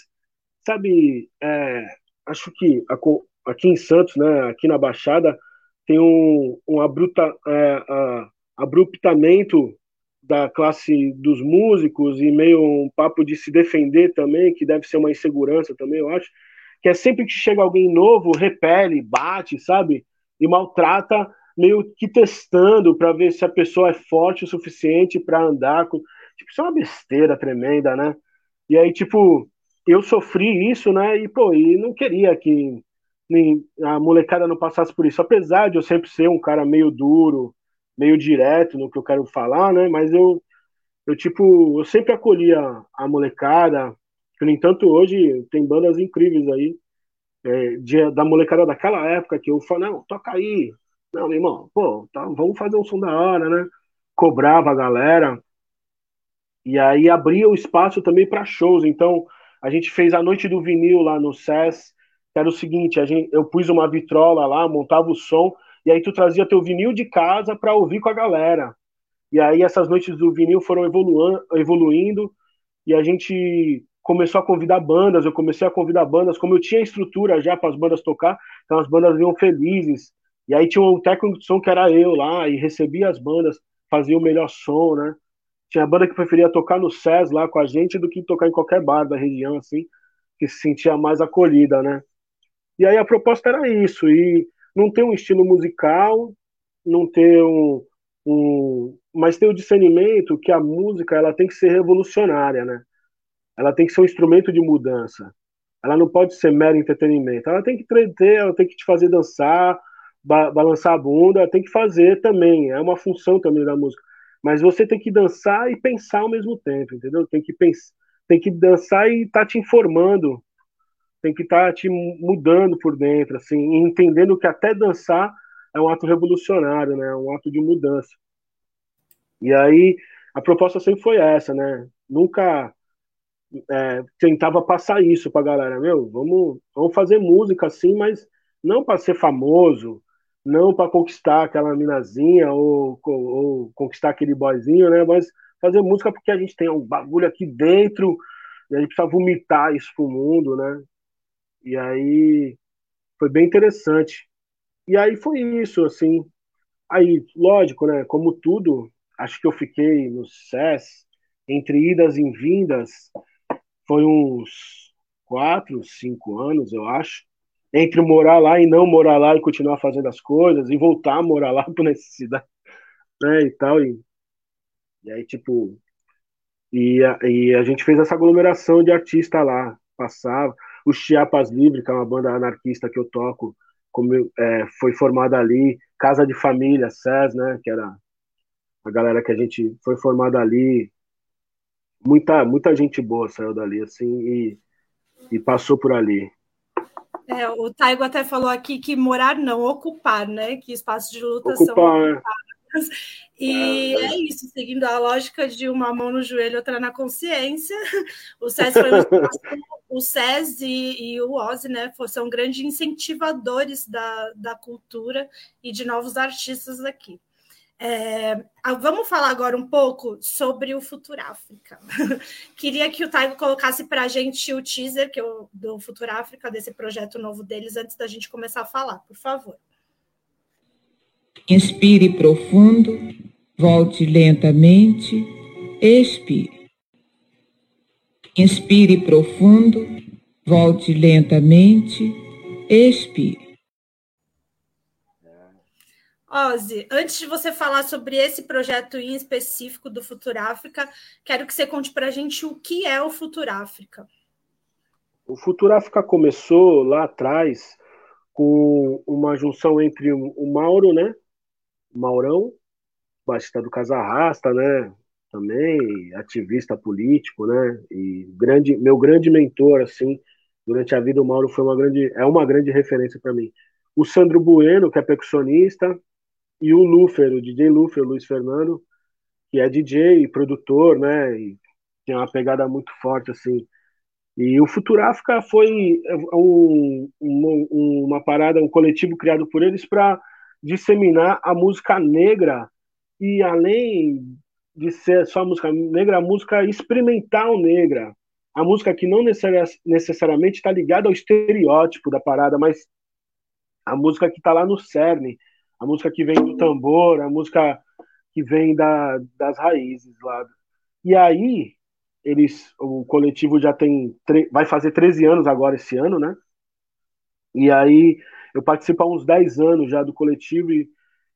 [SPEAKER 5] sabe, é, acho que aqui em Santos, né, aqui na Baixada, tem um, um abrupta, é, abruptamento da classe dos músicos e meio um papo de se defender também, que deve ser uma insegurança também, eu acho, que é sempre que chega alguém novo, repele, bate, sabe? E maltrata meio que testando para ver se a pessoa é forte o suficiente para andar com. Tipo, isso é uma besteira tremenda, né? E aí, tipo, eu sofri isso, né? E, pô, e não queria que nem a molecada não passasse por isso. Apesar de eu sempre ser um cara meio duro, meio direto no que eu quero falar, né? Mas eu, eu tipo, eu sempre acolhia a molecada. Que, no entanto, hoje tem bandas incríveis aí. É, de, da molecada daquela época que eu falo, não, toca aí, não, meu irmão, pô, tá, vamos fazer um som da hora, né? Cobrava a galera. E aí abria o espaço também para shows. Então, a gente fez a noite do vinil lá no SES, que era o seguinte, a gente, eu pus uma vitrola lá, montava o som, e aí tu trazia teu vinil de casa para ouvir com a galera. E aí essas noites do vinil foram evoluindo, e a gente começou a convidar bandas, eu comecei a convidar bandas, como eu tinha estrutura já para as bandas tocar, então as bandas vinham felizes, e aí tinha um técnico de som que era eu lá, e recebia as bandas, fazia o melhor som, né? Tinha banda que preferia tocar no SES lá com a gente do que tocar em qualquer bar da região, assim, que se sentia mais acolhida, né? E aí a proposta era isso, e não ter um estilo musical, não ter um, um mas ter o discernimento que a música ela tem que ser revolucionária, né? Ela tem que ser um instrumento de mudança. Ela não pode ser mero entretenimento. Ela tem que entreter, ela tem que te fazer dançar, ba balançar a bunda, tem que fazer também, é uma função também da música. Mas você tem que dançar e pensar ao mesmo tempo, entendeu? Tem que pensar, tem que dançar e estar tá te informando, tem que estar tá te mudando por dentro, assim, entendendo que até dançar é um ato revolucionário, né? Um ato de mudança. E aí a proposta sempre foi essa, né? Nunca é, tentava passar isso pra galera, meu, vamos, vamos fazer música assim, mas não para ser famoso, não para conquistar aquela minazinha ou, ou, conquistar aquele boyzinho, né? Mas fazer música porque a gente tem um bagulho aqui dentro e a gente precisa vomitar isso pro mundo, né? E aí foi bem interessante. e aí foi isso, assim. Aí, lógico, né? Como tudo, acho que eu fiquei no SES, entre idas e vindas, foi uns quatro, cinco anos, eu acho. Entre morar lá e não morar lá e continuar fazendo as coisas, e voltar a morar lá por necessidade, né? E tal. E, e aí, tipo. E a, e a gente fez essa aglomeração de artistas lá. Passava. O Chiapas Livre, que é uma banda anarquista que eu toco, como, é, foi formada ali. Casa de Família, SES, né? Que era a galera que a gente foi formada ali. Muita, muita gente boa saiu dali, assim, e, e passou por ali.
[SPEAKER 4] É, o Taigo até falou aqui que morar não, ocupar, né? Que espaços de luta ocupar, são é. ocupados. E é, é, isso, seguindo a lógica de uma mão no joelho, outra na consciência. O SES, foi o SES e, e, o OSI né, são grandes incentivadores da, da cultura e de novos artistas aqui. É, vamos falar agora um pouco sobre o Futuráfrica. Queria que o Taigo colocasse para a gente o teaser que eu, do Futuráfrica, desse projeto novo deles, antes da gente começar a falar, por favor.
[SPEAKER 6] Inspire profundo, volte lentamente, expire. Inspire profundo, volte lentamente, expire.
[SPEAKER 4] Ozzy, antes de você falar sobre esse projeto em específico do Futuráfrica, quero que você conte para a gente o que é o Futuráfrica.
[SPEAKER 5] O Futuráfrica começou lá atrás com uma junção entre o Mauro, né? Maurão, baixista do Casa Rasta, né? Também ativista político, né? E grande, meu grande mentor, assim, durante a vida o Mauro foi uma grande, é uma grande referência para mim. O Sandro Bueno, que é percussionista, e o Lufer, o DJ Lufer, Luiz Fernando, que é DJ e produtor, né? E tem uma pegada muito forte, assim. E o Futuráfrica foi um, um, uma parada, um coletivo criado por eles para disseminar a música negra e além de ser só música negra, a música experimental negra. A música que não necessariamente está ligada ao estereótipo da parada, mas a música que está lá no cerne, a música que vem do tambor, a música que vem da, das raízes lá. E aí, eles, o coletivo já tem, vai fazer 13 anos agora esse ano, né? E aí, eu participo há uns 10 anos já do coletivo e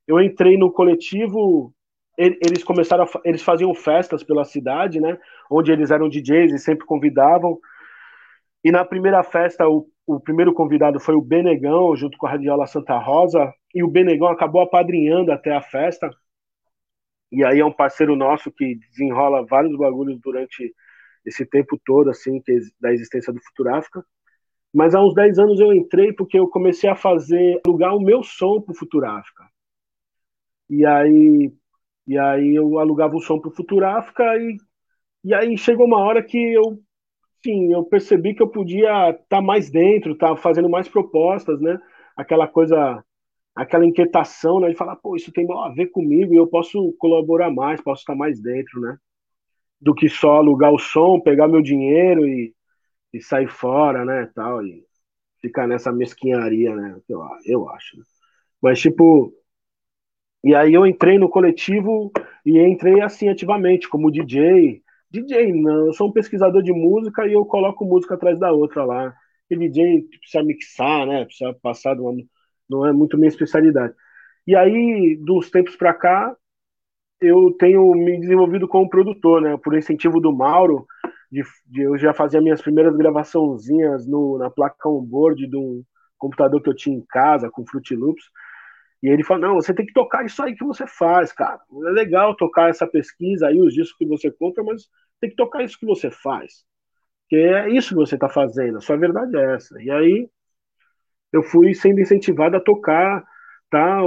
[SPEAKER 5] eu entrei no coletivo, eles começaram, a, eles faziam festas pela cidade, né? Onde eles eram DJs e sempre convidavam. E na primeira festa, o, o primeiro convidado foi o Benegão, junto com a Radiola Santa Rosa, e o Benegão acabou apadrinhando até a festa. E aí é um parceiro nosso que desenrola vários bagulhos durante esse tempo todo, assim, que, da existência do Futuráfrica. Mas há uns 10 anos eu entrei porque eu comecei a fazer, alugar o meu som pro Futuráfrica. E aí, e aí eu alugava o som pro Futuráfrica e, e aí chegou uma hora que eu, sim, eu percebi que eu podia estar tá mais dentro, estar tá fazendo mais propostas, né? Aquela coisa aquela inquietação, né, de falar, pô, isso tem a ver comigo e eu posso colaborar mais, posso estar mais dentro, né, do que só alugar o som, pegar meu dinheiro e, e sair fora, né, tal, e ficar nessa mesquinharia, né, eu, eu acho. Né? Mas, tipo, e aí eu entrei no coletivo e entrei assim ativamente, como DJ. DJ não, eu sou um pesquisador de música e eu coloco música atrás da outra lá. E DJ precisa mixar, né? Precisa passar de uma, não é muito minha especialidade. E aí, dos tempos para cá, eu tenho me desenvolvido como produtor, né? Por incentivo do Mauro, de, de eu já fazia minhas primeiras gravaçãozinhas no, na placa on-board de um computador que eu tinha em casa, com Fruit Loops. E ele falou: não, você tem que tocar isso aí que você faz, cara. É legal tocar essa pesquisa aí, os discos que você compra, mas tem que tocar isso que você faz. Que é isso que você está fazendo, a sua verdade é essa. E aí eu fui sendo incentivado a tocar tal,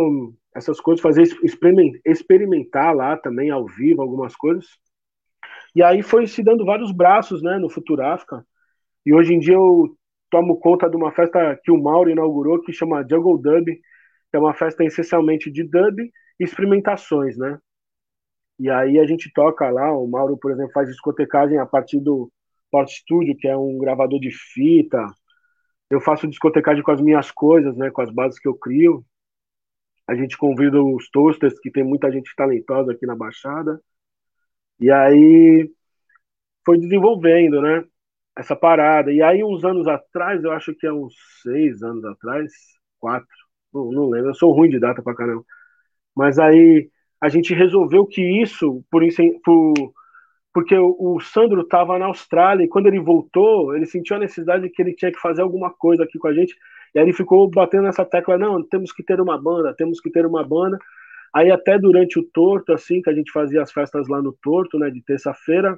[SPEAKER 5] essas coisas, fazer experimentar lá também ao vivo algumas coisas. E aí foi se dando vários braços, né, no Futuráfrica. E hoje em dia eu tomo conta de uma festa que o Mauro inaugurou que chama Jungle Dub, é uma festa essencialmente de dub e experimentações, né? E aí a gente toca lá, o Mauro, por exemplo, faz discotecagem a partir do Port Studio, que é um gravador de fita, eu faço discotecagem com as minhas coisas, né, com as bases que eu crio. A gente convida os toasters, que tem muita gente talentosa aqui na Baixada. E aí foi desenvolvendo, né? Essa parada. E aí, uns anos atrás, eu acho que é uns seis anos atrás, quatro, não, não lembro, eu sou ruim de data pra caramba. Mas aí a gente resolveu que isso, por, por porque o, o Sandro estava na Austrália e quando ele voltou, ele sentiu a necessidade de que ele tinha que fazer alguma coisa aqui com a gente. E aí ele ficou batendo nessa tecla, não, temos que ter uma banda, temos que ter uma banda. Aí até durante o Torto, assim, que a gente fazia as festas lá no Torto, né, de terça-feira,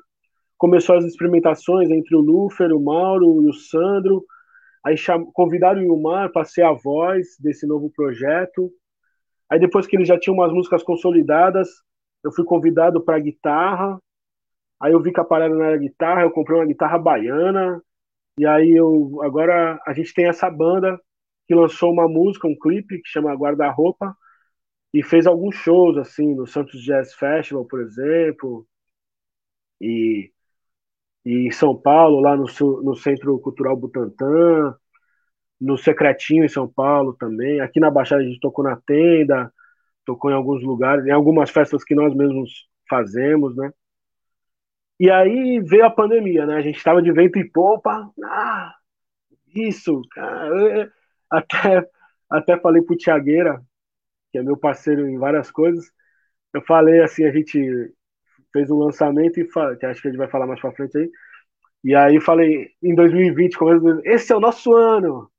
[SPEAKER 5] começou as experimentações entre o Lufer, o Mauro e o Sandro. Aí cham... convidaram o Ilmar para ser a voz desse novo projeto. Aí depois que eles já tinham umas músicas consolidadas, eu fui convidado para guitarra. Aí eu vi que a parada não era guitarra, eu comprei uma guitarra baiana. E aí eu agora a gente tem essa banda que lançou uma música, um clipe que chama Guarda-roupa e fez alguns shows assim no Santos Jazz Festival, por exemplo, e, e em São Paulo, lá no, no Centro Cultural Butantã, no Secretinho em São Paulo também. Aqui na Baixada a gente tocou na tenda, tocou em alguns lugares, em algumas festas que nós mesmos fazemos, né? E aí veio a pandemia, né? A gente estava de vento e popa. Ah, isso, cara. Até, até falei pro Tiagueira, que é meu parceiro em várias coisas. Eu falei assim, a gente fez um lançamento e que acho que a gente vai falar mais pra frente aí. E aí falei, em 2020, esse é o nosso ano.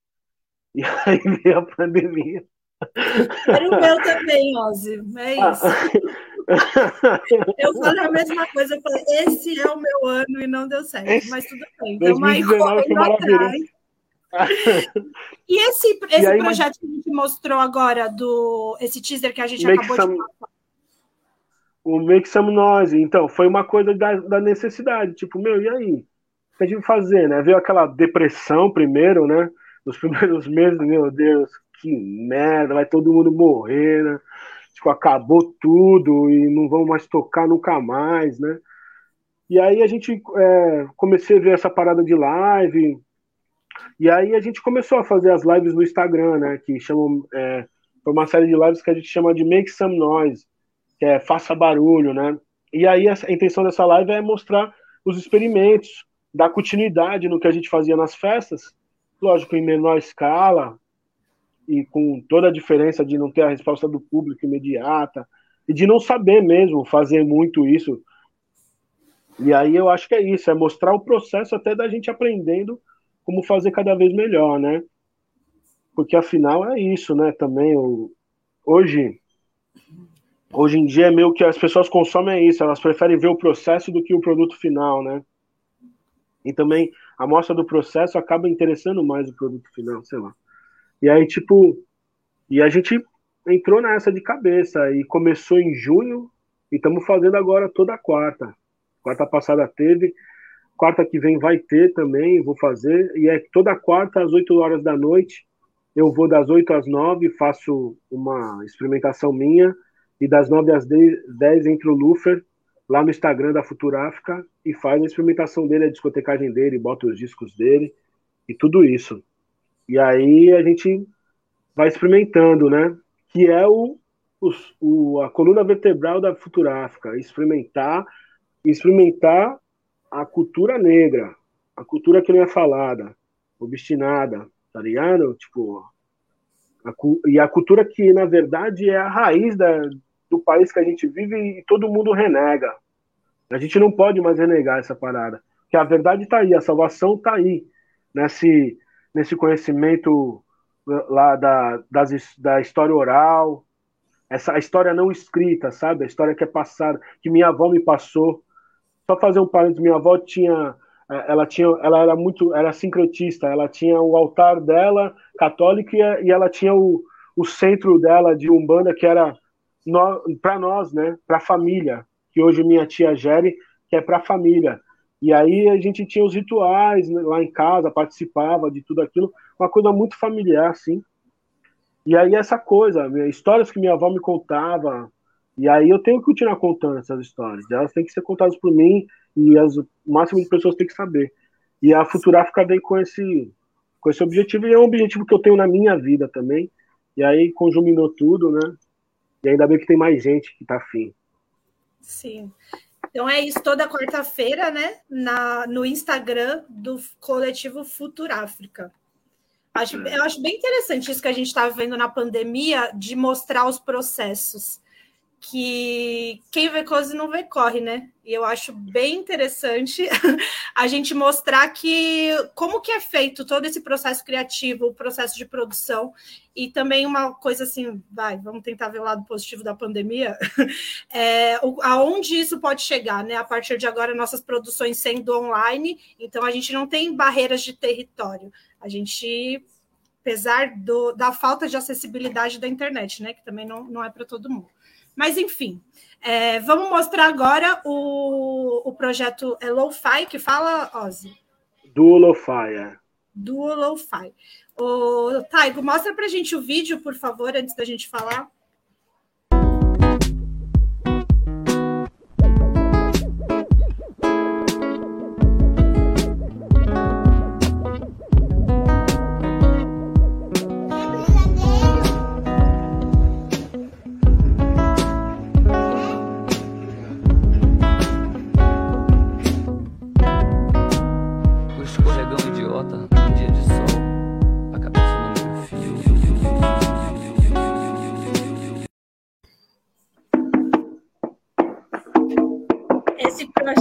[SPEAKER 5] E aí veio a pandemia.
[SPEAKER 4] Era o meu também, Ozzy. É isso. eu falei a mesma coisa, eu falei, esse é o meu ano e não deu certo, esse, mas tudo bem. Então, aí correndo atrás. e esse, esse e aí, projeto mas... que a gente mostrou agora, do esse teaser que a gente Make acabou some... de falar.
[SPEAKER 5] O Make Some Noise, então, foi uma coisa da, da necessidade, tipo, meu, e aí? O que a gente fazer, né? Veio aquela depressão primeiro, né? Nos primeiros meses, meu Deus, que merda, vai todo mundo morrer, né? tipo, acabou tudo e não vão mais tocar nunca mais, né? E aí a gente é, comecei a ver essa parada de live, e aí a gente começou a fazer as lives no Instagram, né? Que chamam. É, foi uma série de lives que a gente chama de Make Some Noise, que é faça barulho, né? E aí a, intenção dessa live é mostrar os experimentos, dar continuidade no que a gente fazia nas festas, lógico, em menor escala, e com toda a diferença de não ter a resposta do público imediata e de não saber mesmo fazer muito isso. E aí eu acho que é isso, é mostrar o processo até da gente aprendendo como fazer cada vez melhor, né? Porque afinal é isso, né? Também o, hoje hoje em dia é meio que as pessoas consomem isso, elas preferem ver o processo do que o produto final, né? E também a mostra do processo acaba interessando mais o produto final, sei lá. E aí, tipo, e a gente entrou nessa de cabeça e começou em junho e estamos fazendo agora toda quarta. Quarta passada teve, quarta que vem vai ter também, vou fazer, e é toda quarta às 8 horas da noite. Eu vou das 8 às 9, faço uma experimentação minha, e das 9 às 10, 10 entra o Lufer lá no Instagram da Futuráfica e faz a experimentação dele, a discotecagem dele, bota os discos dele e tudo isso. E aí a gente vai experimentando, né? Que é o, o, a coluna vertebral da Futuráfrica, experimentar, experimentar a cultura negra, a cultura que não é falada, obstinada, tá ligado? Tipo, a, e a cultura que, na verdade, é a raiz da, do país que a gente vive e todo mundo renega. A gente não pode mais renegar essa parada. Porque a verdade está aí, a salvação está aí. Nesse, nesse conhecimento lá da, das, da história oral, essa a história não escrita, sabe? A história que é passada, que minha avó me passou. Só fazer um parênteses, minha avó tinha é, ela tinha ela era muito era sincretista, ela tinha o altar dela católico e, ela tinha o, o centro dela de umbanda que era para nós, né, para a família, que hoje minha tia gere, que é para a família. E aí a gente tinha os rituais né, lá em casa, participava de tudo aquilo, uma coisa muito familiar, assim. E aí essa coisa, histórias que minha avó me contava, e aí eu tenho que continuar contando essas histórias. Elas têm que ser contadas por mim e as, o máximo de pessoas têm que saber. E a Futuráfica vem com esse, com esse objetivo, e é um objetivo que eu tenho na minha vida também. E aí conjuminou tudo, né? E ainda bem que tem mais gente que tá afim.
[SPEAKER 4] Sim. Então é isso, toda quarta-feira, né? Na, no Instagram do coletivo Futuráfrica. Acho, eu acho bem interessante isso que a gente está vendo na pandemia de mostrar os processos que quem vê coisa não vê corre, né? E eu acho bem interessante a gente mostrar que como que é feito todo esse processo criativo, o processo de produção e também uma coisa assim, vai, vamos tentar ver o lado positivo da pandemia, é, aonde isso pode chegar, né? A partir de agora nossas produções sendo online, então a gente não tem barreiras de território, a gente apesar do, da falta de acessibilidade da internet, né? Que também não, não é para todo mundo. Mas, enfim, é, vamos mostrar agora o, o projeto é Lo-Fi, que fala, Ozzy?
[SPEAKER 5] Do Lo-Fi, é.
[SPEAKER 4] Do Lo-Fi. Taigo, mostra para a gente o vídeo, por favor, antes da gente falar.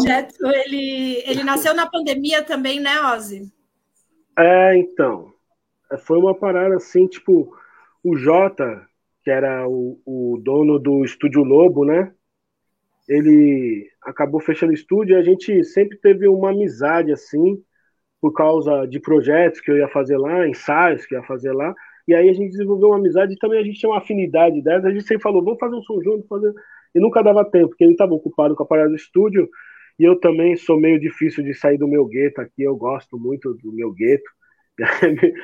[SPEAKER 4] Projeto ele, ele nasceu na pandemia também, né, Ozzy?
[SPEAKER 5] É, então. Foi uma parada assim, tipo, o Jota, que era o, o dono do Estúdio Lobo, né? Ele acabou fechando o estúdio e a gente sempre teve uma amizade assim, por causa de projetos que eu ia fazer lá, ensaios que eu ia fazer lá. E aí a gente desenvolveu uma amizade e também a gente tinha uma afinidade dessa. A gente sempre falou, vamos fazer um som junto, fazer... e nunca dava tempo, porque ele estava ocupado com a parada do estúdio e eu também sou meio difícil de sair do meu gueto aqui, eu gosto muito do meu gueto.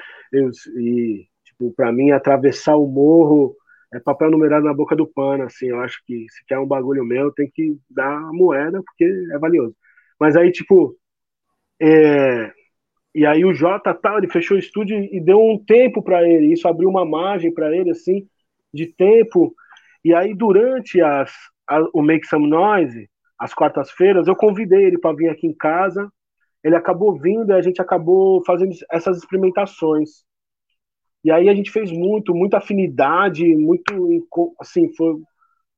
[SPEAKER 5] e, tipo, para mim, atravessar o morro é papel numerado na boca do pano, assim. Eu acho que se quer um bagulho meu, tem que dar a moeda, porque é valioso. Mas aí, tipo, é... e aí o Jota tal, ele fechou o estúdio e deu um tempo para ele. Isso abriu uma margem para ele, assim, de tempo. E aí, durante as, a, o Make Some Noise, às quartas-feiras, eu convidei ele para vir aqui em casa. Ele acabou vindo e a gente acabou fazendo essas experimentações. E aí a gente fez muito, muita afinidade, muito assim, foi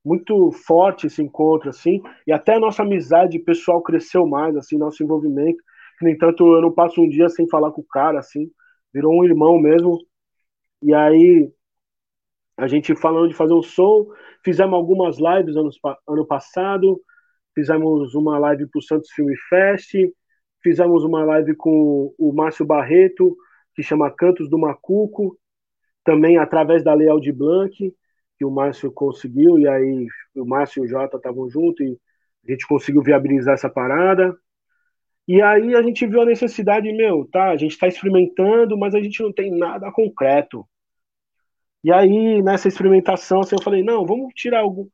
[SPEAKER 5] muito forte esse encontro assim, e até a nossa amizade pessoal cresceu mais assim, nosso envolvimento. No entanto, eu não passo um dia sem falar com o cara assim, virou um irmão mesmo. E aí a gente falando de fazer um som, fizemos algumas lives ano, ano passado, fizemos uma live para o Santos Film Fest, fizemos uma live com o Márcio Barreto, que chama Cantos do Macuco, também através da Leal de Blanc, que o Márcio conseguiu, e aí o Márcio e o Jota estavam juntos, e a gente conseguiu viabilizar essa parada. E aí a gente viu a necessidade, meu, tá, a gente está experimentando, mas a gente não tem nada concreto. E aí, nessa experimentação, assim, eu falei, não, vamos tirar algo.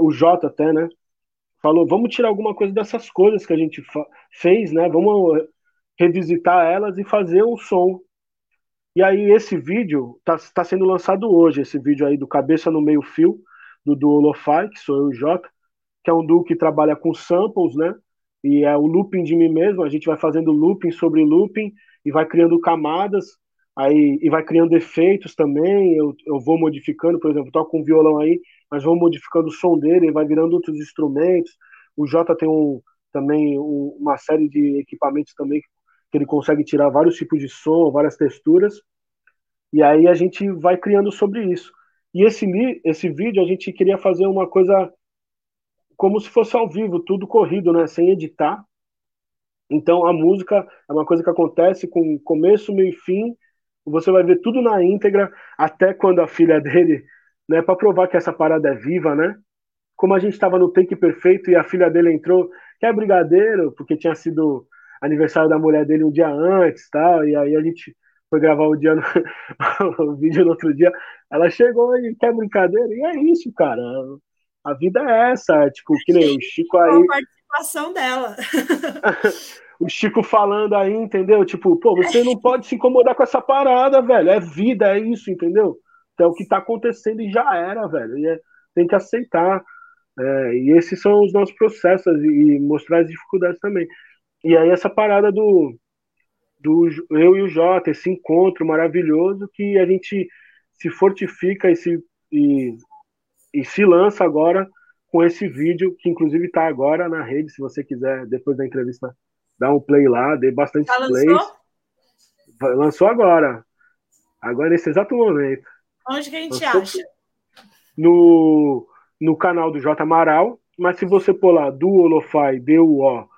[SPEAKER 5] O Jota até, né? Falou, vamos tirar alguma coisa dessas coisas que a gente fez, né? Vamos revisitar elas e fazer um som. E aí esse vídeo está tá sendo lançado hoje, esse vídeo aí do Cabeça no Meio Fio, do Duo Lo-Fi, que sou eu e o Jota, que é um duo que trabalha com samples, né? E é o looping de mim mesmo, a gente vai fazendo looping sobre looping e vai criando camadas, aí e vai criando efeitos também, eu, eu vou modificando, por exemplo, toco um violão aí, mas vamos modificando o som dele, vai virando outros instrumentos. O Jota tem um, também um, uma série de equipamentos também que ele consegue tirar vários tipos de som, várias texturas. E aí a gente vai criando sobre isso. E esse, esse vídeo a gente queria fazer uma coisa como se fosse ao vivo, tudo corrido, né, sem editar. Então a música é uma coisa que acontece com começo, meio e fim. Você vai ver tudo na íntegra, até quando a filha dele né, para provar que essa parada é viva, né? Como a gente estava no take perfeito e a filha dele entrou, que é brigadeiro, porque tinha sido aniversário da mulher dele um dia antes, tal, e aí a gente foi gravar o dia no, o vídeo no outro dia, ela chegou e quer brincadeira, e é isso, cara. A vida é essa, tipo, que nem o Chico aí.
[SPEAKER 4] A participação dela.
[SPEAKER 5] o Chico falando aí, entendeu? Tipo, pô, você não pode se incomodar com essa parada, velho. É vida, é isso, entendeu? É o que está acontecendo e já era, velho. E é, tem que aceitar. É, e esses são os nossos processos e, e mostrar as dificuldades também. E aí essa parada do, do eu e o Jota, esse encontro maravilhoso que a gente se fortifica e se, e, e se lança agora com esse vídeo, que inclusive está agora na rede, se você quiser, depois da entrevista, dar um play lá, dê bastante Já plays. Lançou? lançou agora. Agora, nesse exato momento.
[SPEAKER 4] Onde que a gente acha?
[SPEAKER 5] No, no canal do J Amaral, mas se você pôr lá do Olofai, D-U-O-L-O,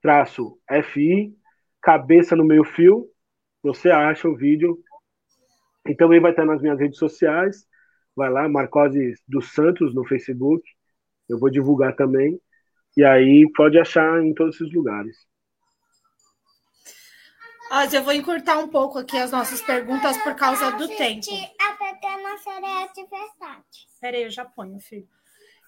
[SPEAKER 5] traço F-I, cabeça no meio fio, você acha o vídeo. E também vai estar nas minhas redes sociais. Vai lá, Marcose dos Santos no Facebook. Eu vou divulgar também. E aí pode achar em todos esses lugares.
[SPEAKER 4] Mas eu vou encurtar um pouco aqui as nossas perguntas por causa do tempo.
[SPEAKER 7] A pequena sereia de verdade.
[SPEAKER 4] Peraí, eu já ponho, filho.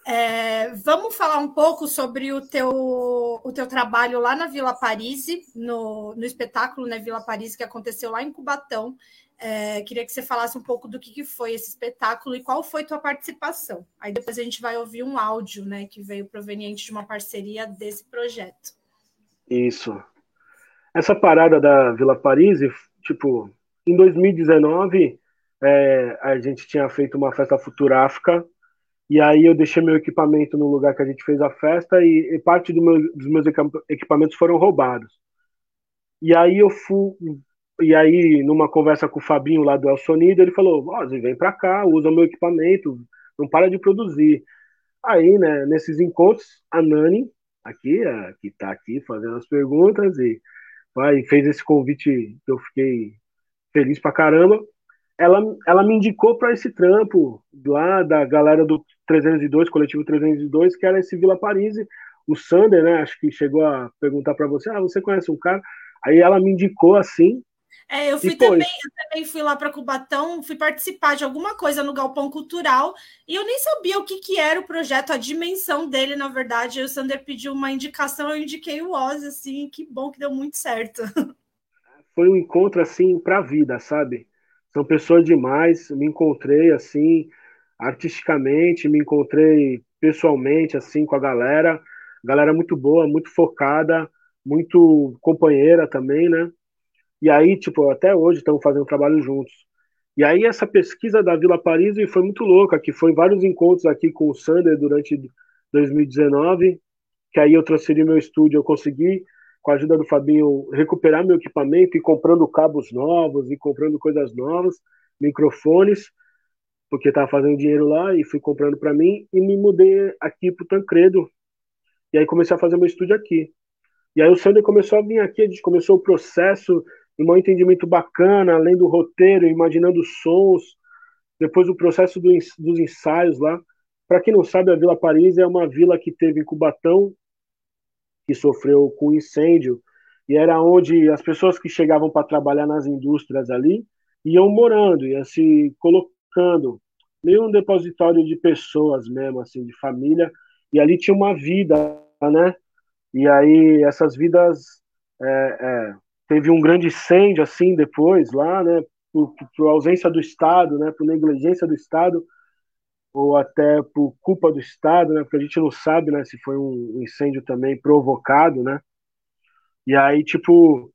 [SPEAKER 4] É, vamos falar um pouco sobre o teu, o teu trabalho lá na Vila Paris, no, no espetáculo né, Vila Paris, que aconteceu lá em Cubatão. É, queria que você falasse um pouco do que, que foi esse espetáculo e qual foi tua participação. Aí depois a gente vai ouvir um áudio né, que veio proveniente de uma parceria desse projeto.
[SPEAKER 5] Isso. Essa parada da Vila Paris, tipo, em 2019, é, a gente tinha feito uma festa Futuráfica e aí eu deixei meu equipamento no lugar que a gente fez a festa e, e parte do meu, dos meus equipamentos foram roubados. E aí eu fui, e aí numa conversa com o Fabinho lá do El Sonido, ele falou: "Ó, vem para cá, usa meu equipamento, não para de produzir". Aí, né, nesses encontros, a Nani, aqui, a, que tá aqui fazendo as perguntas e vai, fez esse convite que eu fiquei feliz pra caramba ela, ela me indicou para esse trampo lá da galera do 302, coletivo 302, que era esse Vila Paris. O Sander, né, acho que chegou a perguntar para você, ah, você conhece um cara? Aí ela me indicou assim.
[SPEAKER 4] É, eu fui e, também, eu também fui lá para Cubatão, fui participar de alguma coisa no Galpão Cultural e eu nem sabia o que, que era o projeto, a dimensão dele, na verdade. O Sander pediu uma indicação, eu indiquei o Oz, assim, que bom que deu muito certo.
[SPEAKER 5] Foi um encontro assim para a vida, sabe? São pessoas demais. Me encontrei assim, artisticamente, me encontrei pessoalmente assim com a galera. Galera muito boa, muito focada, muito companheira também, né? E aí, tipo, até hoje estamos fazendo trabalho juntos. E aí essa pesquisa da Vila Paris foi muito louca, que foi vários encontros aqui com o Sander durante 2019, que aí eu transferi meu estúdio, eu consegui com a ajuda do Fabinho, recuperar meu equipamento e comprando cabos novos e comprando coisas novas, microfones, porque estava fazendo dinheiro lá e fui comprando para mim e me mudei aqui para o Tancredo. E aí comecei a fazer meu estúdio aqui. E aí o Sander começou a vir aqui, a gente começou o processo, um entendimento bacana, além do roteiro, imaginando sons, depois o processo do, dos ensaios lá. Para quem não sabe, a Vila Paris é uma vila que teve em Cubatão que sofreu com incêndio, e era onde as pessoas que chegavam para trabalhar nas indústrias ali iam morando, iam se colocando, meio um depositório de pessoas mesmo, assim, de família, e ali tinha uma vida, né? E aí essas vidas é, é, teve um grande incêndio assim depois lá, né? Por, por ausência do Estado, né? Por negligência do Estado, ou até por culpa do Estado, né? Porque a gente não sabe, né, se foi um incêndio também provocado, né? E aí, tipo,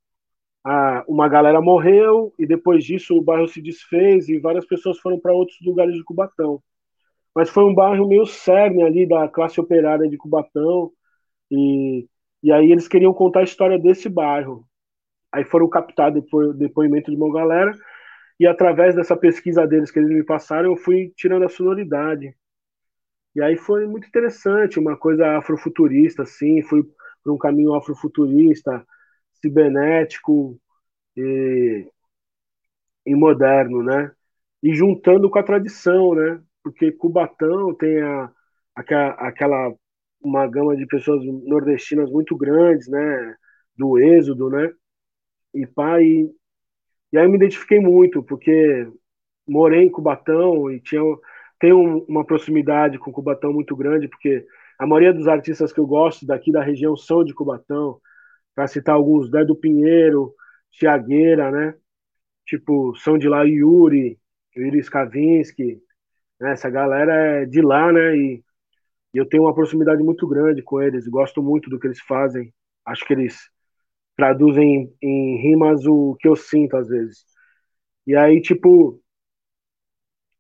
[SPEAKER 5] a, uma galera morreu e depois disso o bairro se desfez e várias pessoas foram para outros lugares de Cubatão. Mas foi um bairro meio cerne ali da classe operária de Cubatão e, e aí eles queriam contar a história desse bairro. Aí foram captar depo, depoimento de uma galera e através dessa pesquisa deles que eles me passaram, eu fui tirando a sonoridade. E aí foi muito interessante, uma coisa afrofuturista, assim, fui para um caminho afrofuturista, cibernético e, e moderno, né? E juntando com a tradição, né? Porque Cubatão tem a, aquela, aquela uma gama de pessoas nordestinas muito grandes, né? Do êxodo, né? E pai, e aí eu me identifiquei muito, porque morei em Cubatão e tinha, tenho uma proximidade com Cubatão muito grande, porque a maioria dos artistas que eu gosto daqui da região são de Cubatão. Para citar alguns, Dé do Pinheiro, Tiagueira, né? Tipo, são de lá Yuri, o Iris Kavinsky, né? essa galera é de lá, né? E, e eu tenho uma proximidade muito grande com eles, gosto muito do que eles fazem. Acho que eles traduzem em rimas o que eu sinto às vezes. E aí, tipo,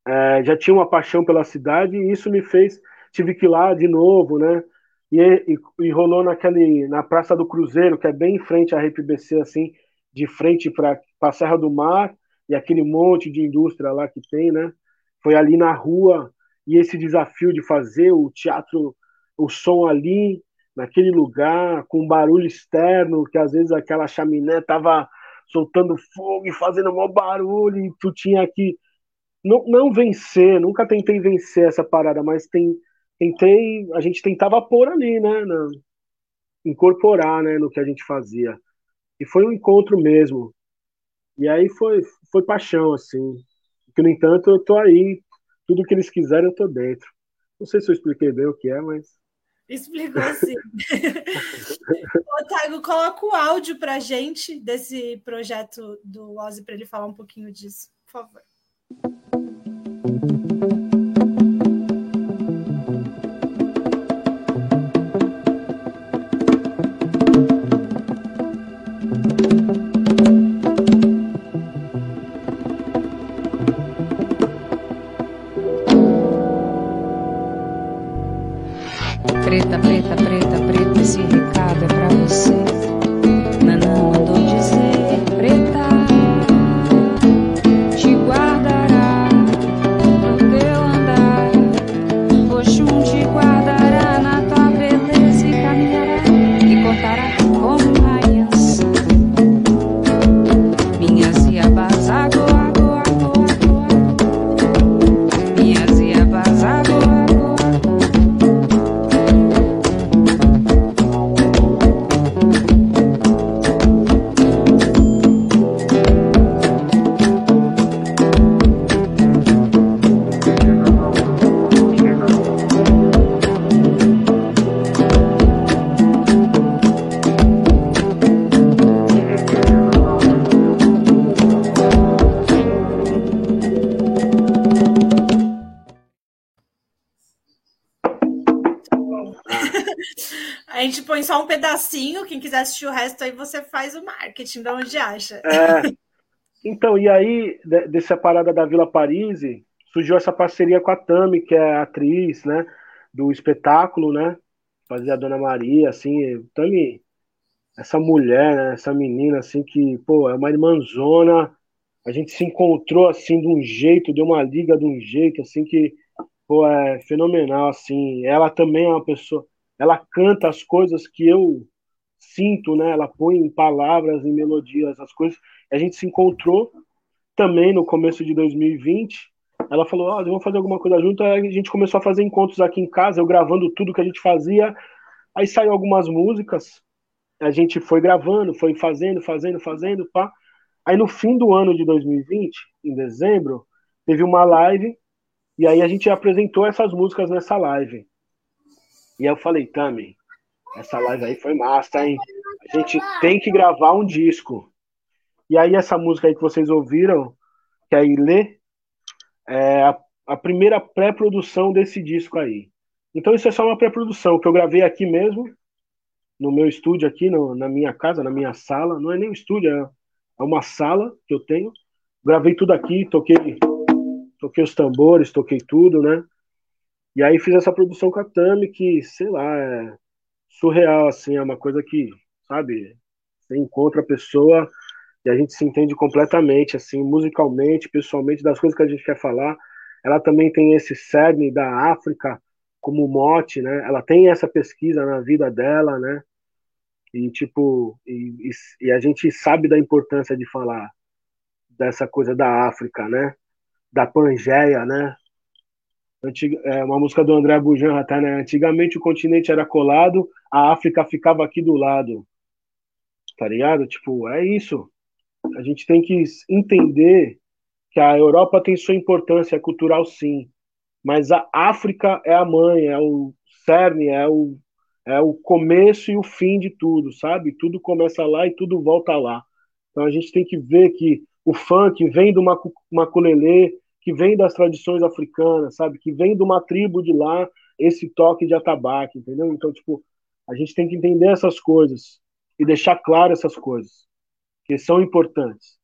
[SPEAKER 5] é, já tinha uma paixão pela cidade e isso me fez, tive que ir lá de novo, né? E, e, e rolou naquele, na Praça do Cruzeiro, que é bem em frente à RPBC, assim, de frente para a Serra do Mar e aquele monte de indústria lá que tem, né? Foi ali na rua e esse desafio de fazer o teatro, o som ali, naquele lugar, com barulho externo, que às vezes aquela chaminé tava soltando fogo e fazendo maior barulho, e tu tinha que não, não vencer, nunca tentei vencer essa parada, mas tem, tentei, a gente tentava pôr ali, né, na, incorporar, né, no que a gente fazia. E foi um encontro mesmo. E aí foi, foi paixão, assim. Que, no entanto, eu tô aí, tudo que eles quiserem eu tô dentro. Não sei se eu expliquei bem o que é, mas
[SPEAKER 4] Explicou sim. Otago, coloca o áudio para gente desse projeto do Ozzy para ele falar um pouquinho disso, por favor. Quem quiser assistir o resto aí você faz o marketing, de onde acha.
[SPEAKER 5] É, então, e aí, dessa parada da Vila Paris, surgiu essa parceria com a Tami, que é atriz, né, do espetáculo, né, fazia a Dona Maria, assim, Tami, essa mulher, né, essa menina, assim, que, pô, é uma irmãzona, a gente se encontrou, assim, de um jeito, deu uma liga de um jeito, assim, que, pô, é fenomenal, assim, ela também é uma pessoa, ela canta as coisas que eu sinto, né? Ela põe em palavras, em melodias, as coisas. A gente se encontrou também no começo de 2020. Ela falou: "Ah, vamos fazer alguma coisa junto". Aí a gente começou a fazer encontros aqui em casa, eu gravando tudo que a gente fazia. Aí saiu algumas músicas. A gente foi gravando, foi fazendo, fazendo, fazendo, pá. Aí no fim do ano de 2020, em dezembro, teve uma live e aí a gente apresentou essas músicas nessa live. E eu falei, Tami, essa live aí foi massa, hein? A gente tem que gravar um disco. E aí essa música aí que vocês ouviram, que é Ilê, é a, a primeira pré-produção desse disco aí. Então isso é só uma pré-produção que eu gravei aqui mesmo, no meu estúdio aqui, no, na minha casa, na minha sala. Não é nem um estúdio, é, é uma sala que eu tenho. Gravei tudo aqui, toquei, toquei os tambores, toquei tudo, né? E aí fiz essa produção com a Tami, que, sei lá, é surreal, assim, é uma coisa que, sabe, você encontra a pessoa e a gente se entende completamente, assim, musicalmente, pessoalmente, das coisas que a gente quer falar. Ela também tem esse cerne da África como mote, né? Ela tem essa pesquisa na vida dela, né? E, tipo, e, e, e a gente sabe da importância de falar dessa coisa da África, né? Da Pangeia, né? Antiga, é uma música do André Bujan, tá, né? Antigamente o continente era colado, a África ficava aqui do lado. Tá ligado? Tipo, é isso. A gente tem que entender que a Europa tem sua importância cultural, sim. Mas a África é a mãe, é o cerne, é o, é o começo e o fim de tudo, sabe? Tudo começa lá e tudo volta lá. Então a gente tem que ver que o funk vem do maculelê, que vem das tradições africanas, sabe? Que vem de uma tribo de lá, esse toque de atabaque, entendeu? Então, tipo, a gente tem que entender essas coisas e deixar claro essas coisas, que são importantes,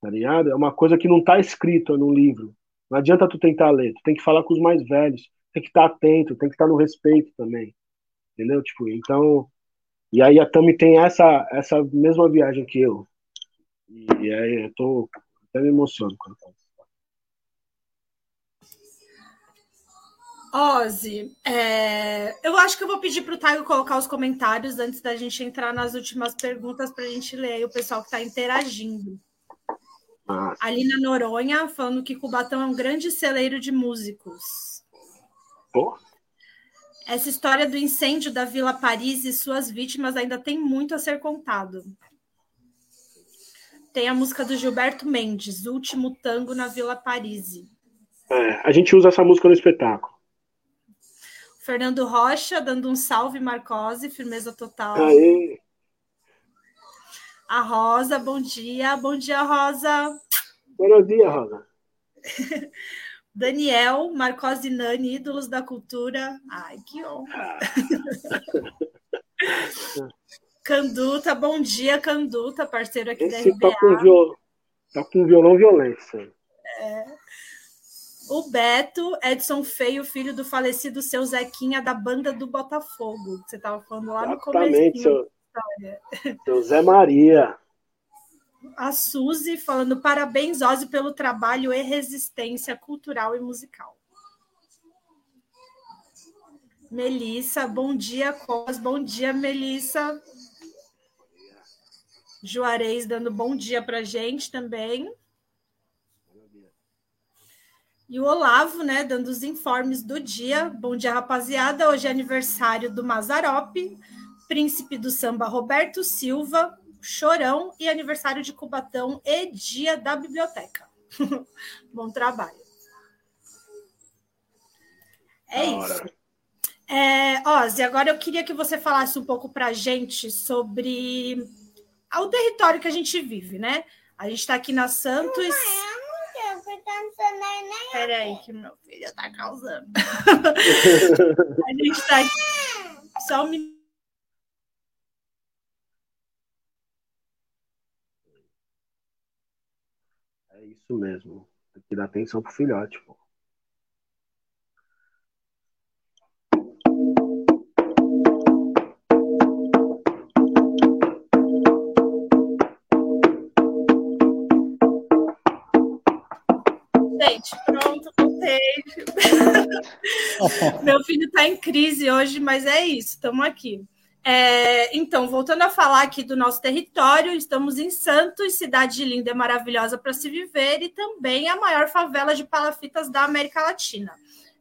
[SPEAKER 5] tá ligado? É uma coisa que não está escrita no livro. Não adianta tu tentar ler, tu tem que falar com os mais velhos, tem que estar tá atento, tem que estar tá no respeito também, entendeu? Tipo, então, e aí a Tami tem essa essa mesma viagem que eu. E aí eu tô até me emociono quando falo.
[SPEAKER 4] Ozzy, é, eu acho que eu vou pedir para o Taigo colocar os comentários antes da gente entrar nas últimas perguntas para a gente ler o pessoal que está interagindo. Ah. Alina Noronha falando que Cubatão é um grande celeiro de músicos.
[SPEAKER 5] Oh.
[SPEAKER 4] Essa história do incêndio da Vila Paris e suas vítimas ainda tem muito a ser contado. Tem a música do Gilberto Mendes, Último Tango na Vila Paris.
[SPEAKER 5] É, a gente usa essa música no espetáculo.
[SPEAKER 4] Fernando Rocha dando um salve, Marcose, firmeza total.
[SPEAKER 5] Aê.
[SPEAKER 4] A Rosa, bom dia. Bom dia, Rosa.
[SPEAKER 5] Bom dia, Rosa.
[SPEAKER 4] Daniel, Marcose Nani, ídolos da cultura. Ai, que honra. Canduta, bom dia, Canduta, parceiro aqui
[SPEAKER 5] Esse
[SPEAKER 4] da RBA.
[SPEAKER 5] Tá com, viol... tá com violão violência.
[SPEAKER 4] É. O Beto, Edson Feio, filho do falecido seu Zequinha da banda do Botafogo, que você estava falando lá no começo.
[SPEAKER 5] Seu, seu Zé Maria.
[SPEAKER 4] A Suzy falando parabéns, Ozzy, pelo trabalho e resistência cultural e musical. Melissa, bom dia, Cos. Bom dia, Melissa. Juarez dando bom dia para gente também. E o Olavo, né, dando os informes do dia. Bom dia, rapaziada. Hoje é aniversário do Mazarope, príncipe do samba Roberto Silva, Chorão e aniversário de Cubatão e dia da biblioteca. Bom trabalho. É isso. É, Ozzy, agora eu queria que você falasse um pouco para a gente sobre o território que a gente vive, né? A gente está aqui na Santos. Peraí, que meu filho tá causando. a gente tá aqui. Só um minuto.
[SPEAKER 5] É isso mesmo. Tem que dar atenção pro filhote, pô.
[SPEAKER 4] Meu filho está em crise hoje, mas é isso, estamos aqui. É, então, voltando a falar aqui do nosso território, estamos em Santos, cidade linda e maravilhosa para se viver, e também a maior favela de palafitas da América Latina.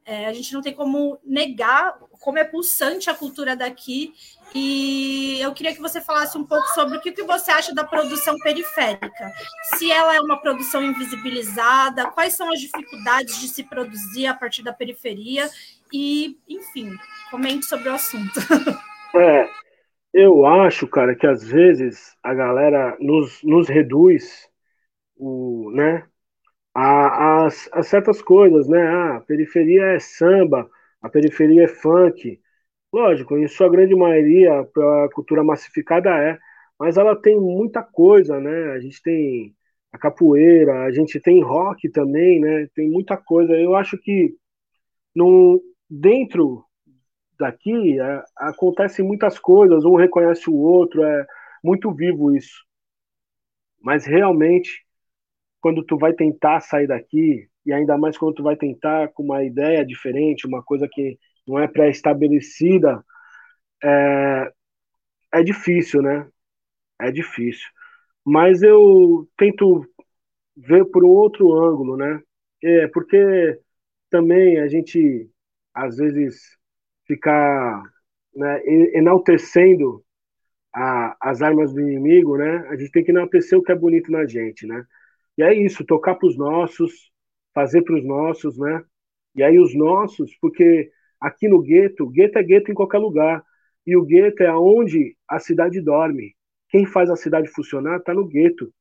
[SPEAKER 4] É, a gente não tem como negar como é pulsante a cultura daqui. E eu queria que você falasse um pouco sobre o que, você acha da produção periférica. Se ela é uma produção invisibilizada, quais são as dificuldades de se produzir a partir da periferia e, enfim, comente sobre o assunto.
[SPEAKER 5] É, eu acho, cara, que às vezes a galera nos, nos reduz o, né, a, a, a certas coisas, né? Ah, a periferia é samba, a periferia é funk. Lógico, em sua grande maioria, a cultura massificada é, mas ela tem muita coisa, né? A gente tem a capoeira, a gente tem rock também, né? Tem muita coisa. Eu acho que no, dentro daqui é, acontecem muitas coisas, um reconhece o outro, é muito vivo isso. Mas realmente, quando tu vai tentar sair daqui, e ainda mais quando tu vai tentar com uma ideia diferente, uma coisa que não é pré-estabelecida, é, é difícil, né? É difícil. Mas eu tento ver por outro ângulo, né? É, porque também a gente, às vezes, ficar né, enaltecendo a, as armas do inimigo, né? A gente tem que enaltecer o que é bonito na gente, né? E é isso, tocar para os nossos, fazer para os nossos, né? E aí os nossos, porque aqui no gueto, gueto é gueto em qualquer lugar, e o gueto é onde a cidade dorme. Quem faz a cidade funcionar está no gueto.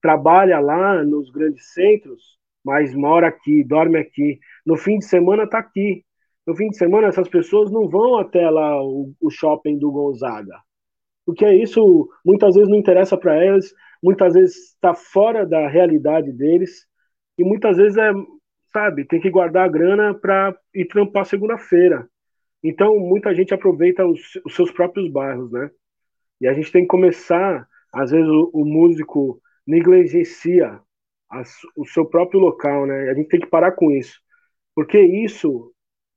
[SPEAKER 5] Trabalha lá nos grandes centros, mas mora aqui, dorme aqui. No fim de semana tá aqui. No fim de semana essas pessoas não vão até lá o, o shopping do Gonzaga. Porque isso muitas vezes não interessa para eles, muitas vezes está fora da realidade deles e muitas vezes é, sabe, tem que guardar a grana para ir trampar segunda-feira. Então muita gente aproveita os, os, seus próprios bairros, né? E a gente tem que começar, às vezes o, o músico negligencia o seu próprio local, né? A gente tem que parar com isso, porque isso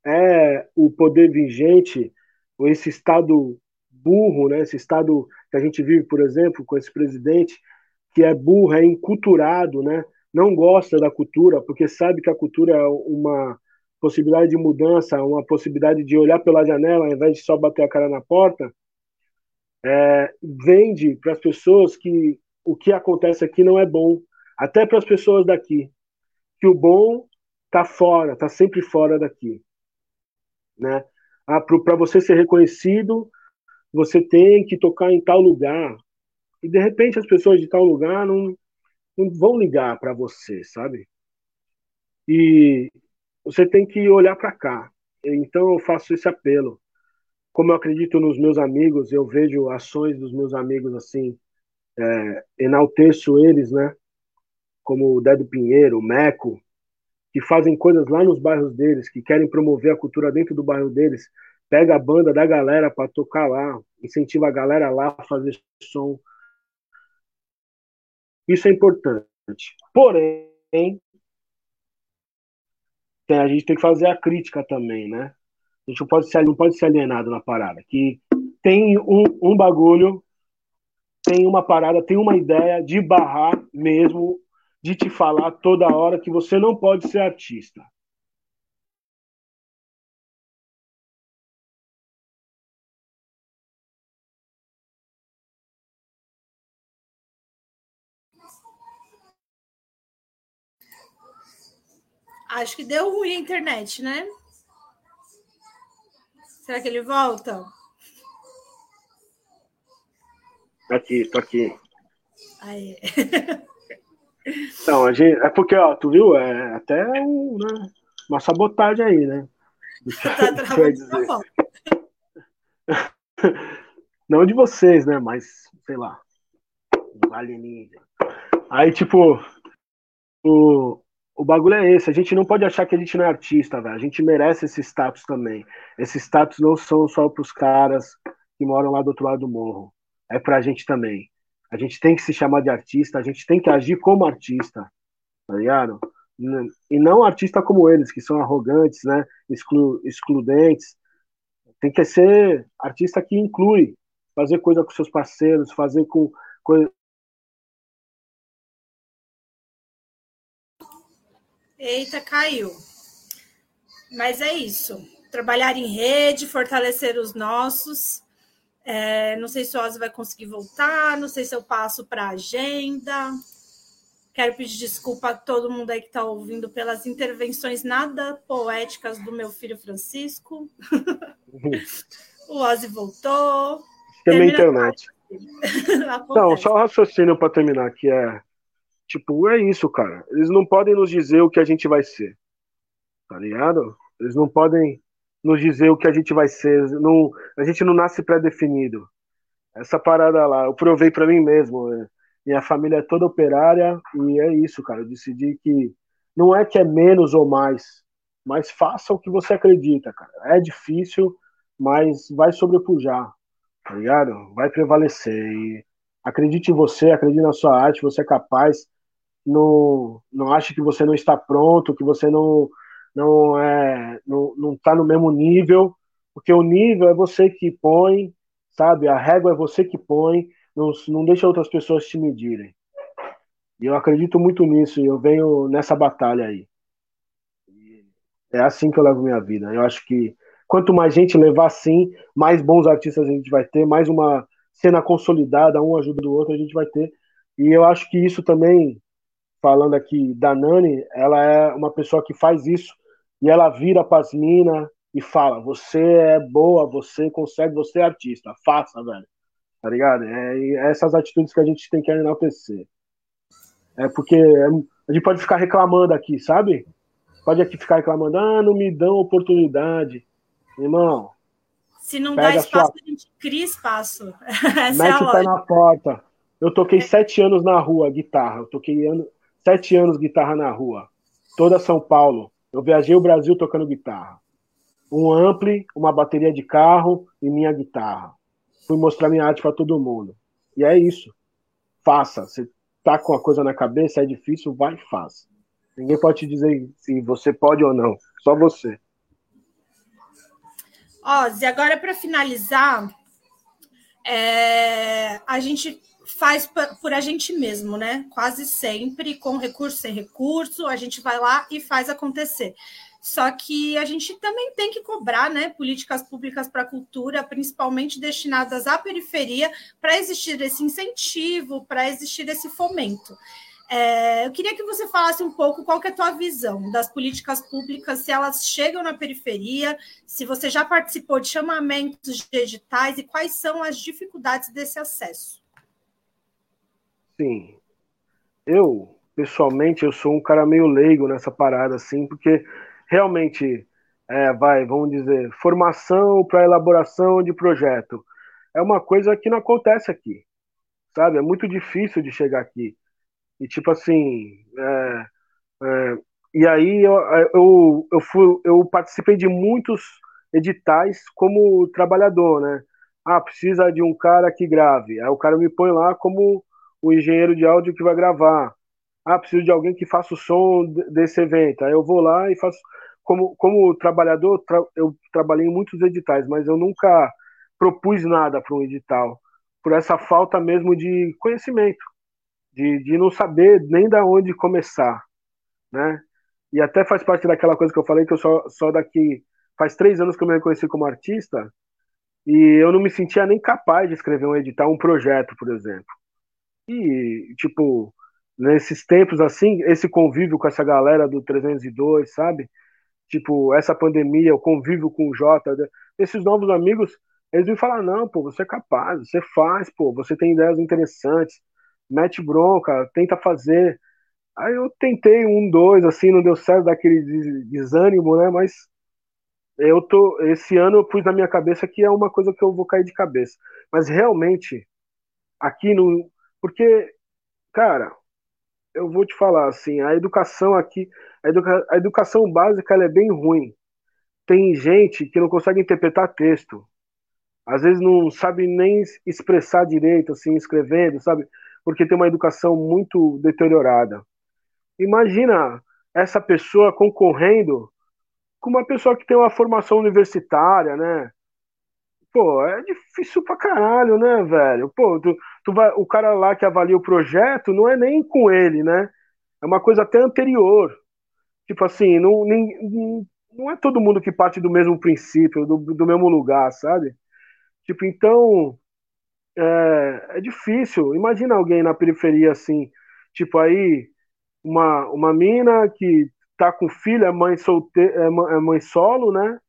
[SPEAKER 5] é o poder vigente, ou esse estado burro, né? Esse estado que a gente vive, por exemplo, com esse presidente que é burro, é enculturado, né? Não gosta da cultura, porque sabe que a cultura é uma possibilidade de mudança, uma possibilidade de olhar pela janela ao invés de só bater a cara na porta. É, vende para as pessoas que o que acontece aqui não é bom, até para as pessoas daqui, que o bom está fora, está sempre fora daqui, né? Ah, para você ser reconhecido, você tem que tocar em tal lugar. E de repente as pessoas de tal lugar não, não vão ligar para você, sabe? E você tem que olhar para cá. Então eu faço esse apelo. Como eu acredito nos meus amigos, eu vejo ações dos meus amigos assim, é, enalteço eles, né? Como o Dedo Pinheiro, o Meco, que fazem coisas lá nos bairros deles, que querem promover a cultura dentro do bairro deles, pega a banda da galera para tocar lá, incentiva a galera lá a fazer som. Isso é importante. Porém, a gente tem que fazer a crítica também, né? A gente não pode ser, não pode ser alienado na parada. Que tem um, um bagulho, tem uma parada, tem uma ideia de barrar mesmo, de te falar toda hora que você não pode ser artista.
[SPEAKER 4] Acho que deu ruim a internet, né? Será que ele volta?
[SPEAKER 5] Tá aqui, tô aqui.
[SPEAKER 4] Aí.
[SPEAKER 5] Então, a gente, é porque, ó, tu viu? É até um, né, uma sabotagem aí, né? Tá travando Não de vocês, né? Mas, sei lá. Alienígena. Aí, tipo, o, o bagulho é esse. A gente não pode achar que a gente não é artista, velho. A gente merece esse status também. Esse status não são só pros caras que moram lá do outro lado do morro. É pra gente também. A gente tem que se chamar de artista, a gente tem que agir como artista, tá ligado? E não artista como eles, que são arrogantes, né? Exclu excludentes. Tem que ser artista que inclui, fazer coisa com seus parceiros, fazer com
[SPEAKER 4] Eita, caiu. Mas é isso. Trabalhar em rede, fortalecer os nossos. É, não sei se o Ozzy vai conseguir voltar, não sei se eu passo para a agenda. Quero pedir desculpa a todo mundo aí que está ouvindo pelas intervenções nada poéticas do meu filho Francisco. o Ozzy voltou.
[SPEAKER 5] Tem a internet. Não, só um raciocínio para terminar, que é Tipo, é isso, cara. Eles não podem nos dizer o que a gente vai ser. Tá ligado? Eles não podem nos dizer o que a gente vai ser. Não, a gente não nasce pré-definido. Essa parada lá, eu provei para mim mesmo. Né? Minha família é toda operária e é isso, cara. Eu decidi que não é que é menos ou mais, mas faça o que você acredita, cara. É difícil, mas vai sobrepujar, tá ligado? Vai prevalecer. E acredite em você, acredite na sua arte, você é capaz não, não acha que você não está pronto, que você não não é não, não está no mesmo nível, porque o nível é você que põe, sabe? A régua é você que põe, não, não deixa outras pessoas te medirem. E eu acredito muito nisso, e eu venho nessa batalha aí. É assim que eu levo minha vida. Eu acho que quanto mais gente levar assim, mais bons artistas a gente vai ter, mais uma cena consolidada, um ajuda do outro a gente vai ter. E eu acho que isso também falando aqui da Nani, ela é uma pessoa que faz isso e ela vira para as minas e fala: Você é boa, você consegue, você é artista, faça, velho. Tá ligado? É, é essas atitudes que a gente tem que enaltecer. É porque é, a gente pode ficar reclamando aqui, sabe? Pode aqui ficar reclamando, ah, não me dão oportunidade. Irmão.
[SPEAKER 4] Se não dá espaço, sua... a gente cria espaço.
[SPEAKER 5] Essa Mete é o pé na porta. Eu toquei sete anos na rua, guitarra. Eu toquei ano... sete anos guitarra na rua. Toda São Paulo. Eu viajei o Brasil tocando guitarra. Um ampli, uma bateria de carro e minha guitarra. Fui mostrar minha arte para todo mundo. E é isso. Faça. Você tá com a coisa na cabeça, é difícil, vai e faça. Ninguém pode te dizer se você pode ou não. Só você.
[SPEAKER 4] Ozzy, agora para finalizar, é, a gente faz por a gente mesmo, né? Quase sempre, com recurso sem recurso, a gente vai lá e faz acontecer. Só que a gente também tem que cobrar né, políticas públicas para a cultura, principalmente destinadas à periferia, para existir esse incentivo, para existir esse fomento. É, eu queria que você falasse um pouco qual é a tua visão das políticas públicas, se elas chegam na periferia, se você já participou de chamamentos de editais e quais são as dificuldades desse acesso.
[SPEAKER 5] Sim. Eu, pessoalmente, eu sou um cara meio leigo nessa parada, assim, porque realmente, é, vai, vamos dizer, formação para elaboração de projeto. É uma coisa que não acontece aqui, sabe? É muito difícil de chegar aqui. E tipo assim, é, é, e aí eu, eu, eu, fui, eu participei de muitos editais como trabalhador, né? Ah, precisa de um cara que grave. Aí o cara me põe lá como o engenheiro de áudio que vai gravar. Ah, preciso de alguém que faça o som desse evento. Aí eu vou lá e faço como, como trabalhador, tra, eu trabalhei em muitos editais, mas eu nunca propus nada para um edital, por essa falta mesmo de conhecimento, de, de não saber nem da onde começar, né? E até faz parte daquela coisa que eu falei, que eu só, só daqui. Faz três anos que eu me reconheci como artista, e eu não me sentia nem capaz de escrever um edital, um projeto, por exemplo. E, tipo, nesses tempos assim, esse convívio com essa galera do 302, sabe? tipo, essa pandemia, o convívio com o Jota, né? esses novos amigos, eles me falar, não, pô, você é capaz, você faz, pô, você tem ideias interessantes, mete bronca, tenta fazer. Aí eu tentei um, dois, assim, não deu certo daquele desânimo, né? Mas eu tô, esse ano eu pus na minha cabeça que é uma coisa que eu vou cair de cabeça. Mas realmente, aqui no. Porque, cara, eu vou te falar assim, a educação aqui, a, educa, a educação básica é bem ruim. Tem gente que não consegue interpretar texto. Às vezes não sabe nem expressar direito, assim, escrevendo, sabe? Porque tem uma educação muito deteriorada. Imagina essa pessoa concorrendo com uma pessoa que tem uma formação universitária, né? Pô, é difícil pra caralho, né, velho? Pô, tu, tu vai, o cara lá que avalia o projeto não é nem com ele, né? É uma coisa até anterior. Tipo assim, não, nem, não é todo mundo que parte do mesmo princípio, do, do mesmo lugar, sabe? Tipo, então é, é difícil. Imagina alguém na periferia assim, tipo aí, uma, uma mina que tá com filho, é mãe solteira, é mãe solo, né?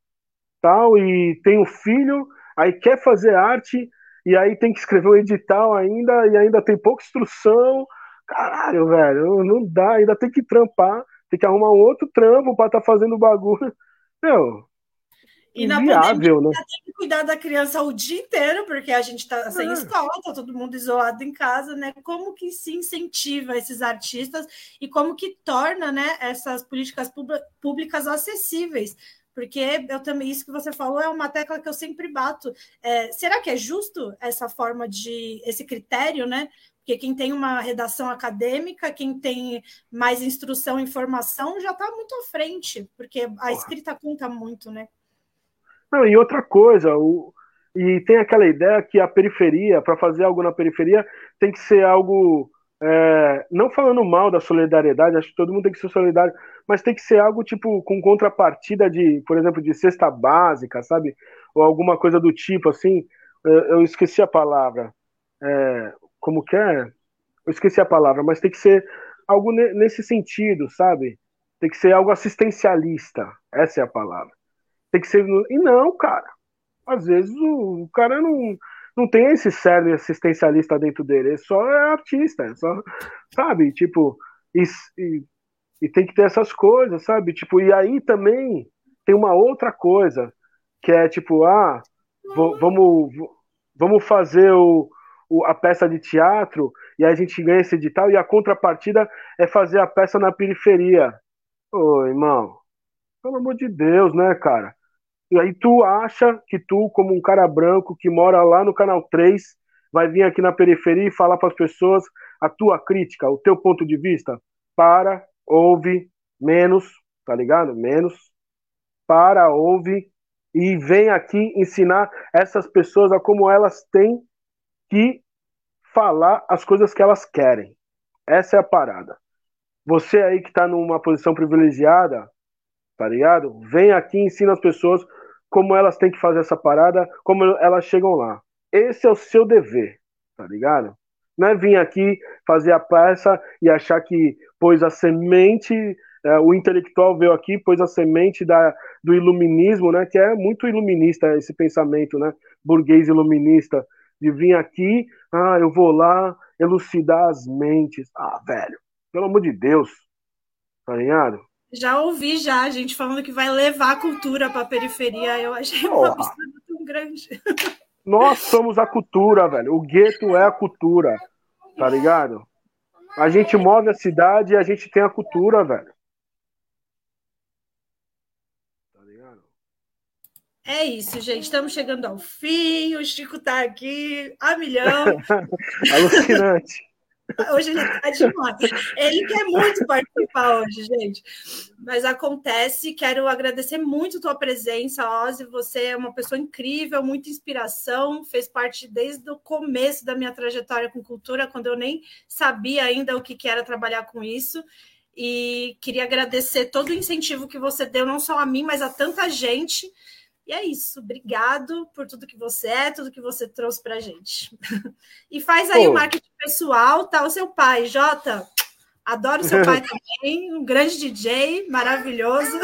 [SPEAKER 5] Tal, e tem um filho, aí quer fazer arte e aí tem que escrever um edital ainda e ainda tem pouca instrução. Caralho, velho, não dá, ainda tem que trampar, tem que arrumar um outro trampo para estar tá fazendo o bagulho. Meu,
[SPEAKER 4] e na pandemia né? tem que cuidar da criança o dia inteiro, porque a gente está sem ah. escola, está todo mundo isolado em casa, né? Como que se incentiva esses artistas e como que torna né, essas políticas públicas acessíveis porque eu também, isso que você falou é uma tecla que eu sempre bato. É, será que é justo essa forma de, esse critério, né? Porque quem tem uma redação acadêmica, quem tem mais instrução e informação, já está muito à frente, porque a escrita conta muito, né?
[SPEAKER 5] Não, e outra coisa, o, e tem aquela ideia que a periferia, para fazer algo na periferia, tem que ser algo. É, não falando mal da solidariedade, acho que todo mundo tem que ser solidário, mas tem que ser algo tipo com contrapartida de, por exemplo, de cesta básica, sabe? Ou alguma coisa do tipo, assim. Eu esqueci a palavra. É, como que é? Eu esqueci a palavra, mas tem que ser algo nesse sentido, sabe? Tem que ser algo assistencialista. Essa é a palavra. Tem que ser. E não, cara. Às vezes o, o cara não, não tem esse cerne assistencialista dentro dele. Ele só é artista. Só, sabe? Tipo, E, e, e tem que ter essas coisas, sabe? Tipo, e aí também tem uma outra coisa, que é tipo, ah, vamos, vamos fazer o, o, a peça de teatro e a gente ganha esse edital e a contrapartida é fazer a peça na periferia. Ô, irmão, pelo amor de Deus, né, cara? E aí tu acha que tu, como um cara branco que mora lá no Canal 3, vai vir aqui na periferia e falar para as pessoas a tua crítica, o teu ponto de vista? Para, ouve, menos, tá ligado? Menos. Para, ouve e vem aqui ensinar essas pessoas a como elas têm que falar as coisas que elas querem. Essa é a parada. Você aí que está numa posição privilegiada, tá ligado? Vem aqui e ensina as pessoas como elas têm que fazer essa parada, como elas chegam lá. Esse é o seu dever, tá ligado? Não é vir aqui fazer a peça e achar que pôs a semente, é, o intelectual veio aqui, pôs a semente da, do iluminismo, né? Que é muito iluminista esse pensamento, né? Burguês iluminista, de vir aqui, ah, eu vou lá elucidar as mentes. Ah, velho, pelo amor de Deus, tá ligado?
[SPEAKER 4] Já ouvi já a gente falando que vai levar a cultura para a periferia. Eu achei um absurdo tão grande.
[SPEAKER 5] Nós somos a cultura, velho. O gueto é a cultura, tá ligado? A gente move a cidade e a gente tem a cultura, velho.
[SPEAKER 4] É isso, gente. Estamos chegando ao fim. O Chico está aqui a milhão.
[SPEAKER 5] Alucinante.
[SPEAKER 4] Hoje ele está demais. Ele quer muito participar hoje, gente. Mas acontece. Quero agradecer muito a tua presença, Ozzy. Você é uma pessoa incrível, muita inspiração. Fez parte desde o começo da minha trajetória com cultura, quando eu nem sabia ainda o que era trabalhar com isso. E queria agradecer todo o incentivo que você deu, não só a mim, mas a tanta gente e é isso. Obrigado por tudo que você é, tudo que você trouxe para a gente. e faz aí o marketing pessoal, tá? O seu pai, Jota. Adoro seu pai também, um grande DJ, maravilhoso.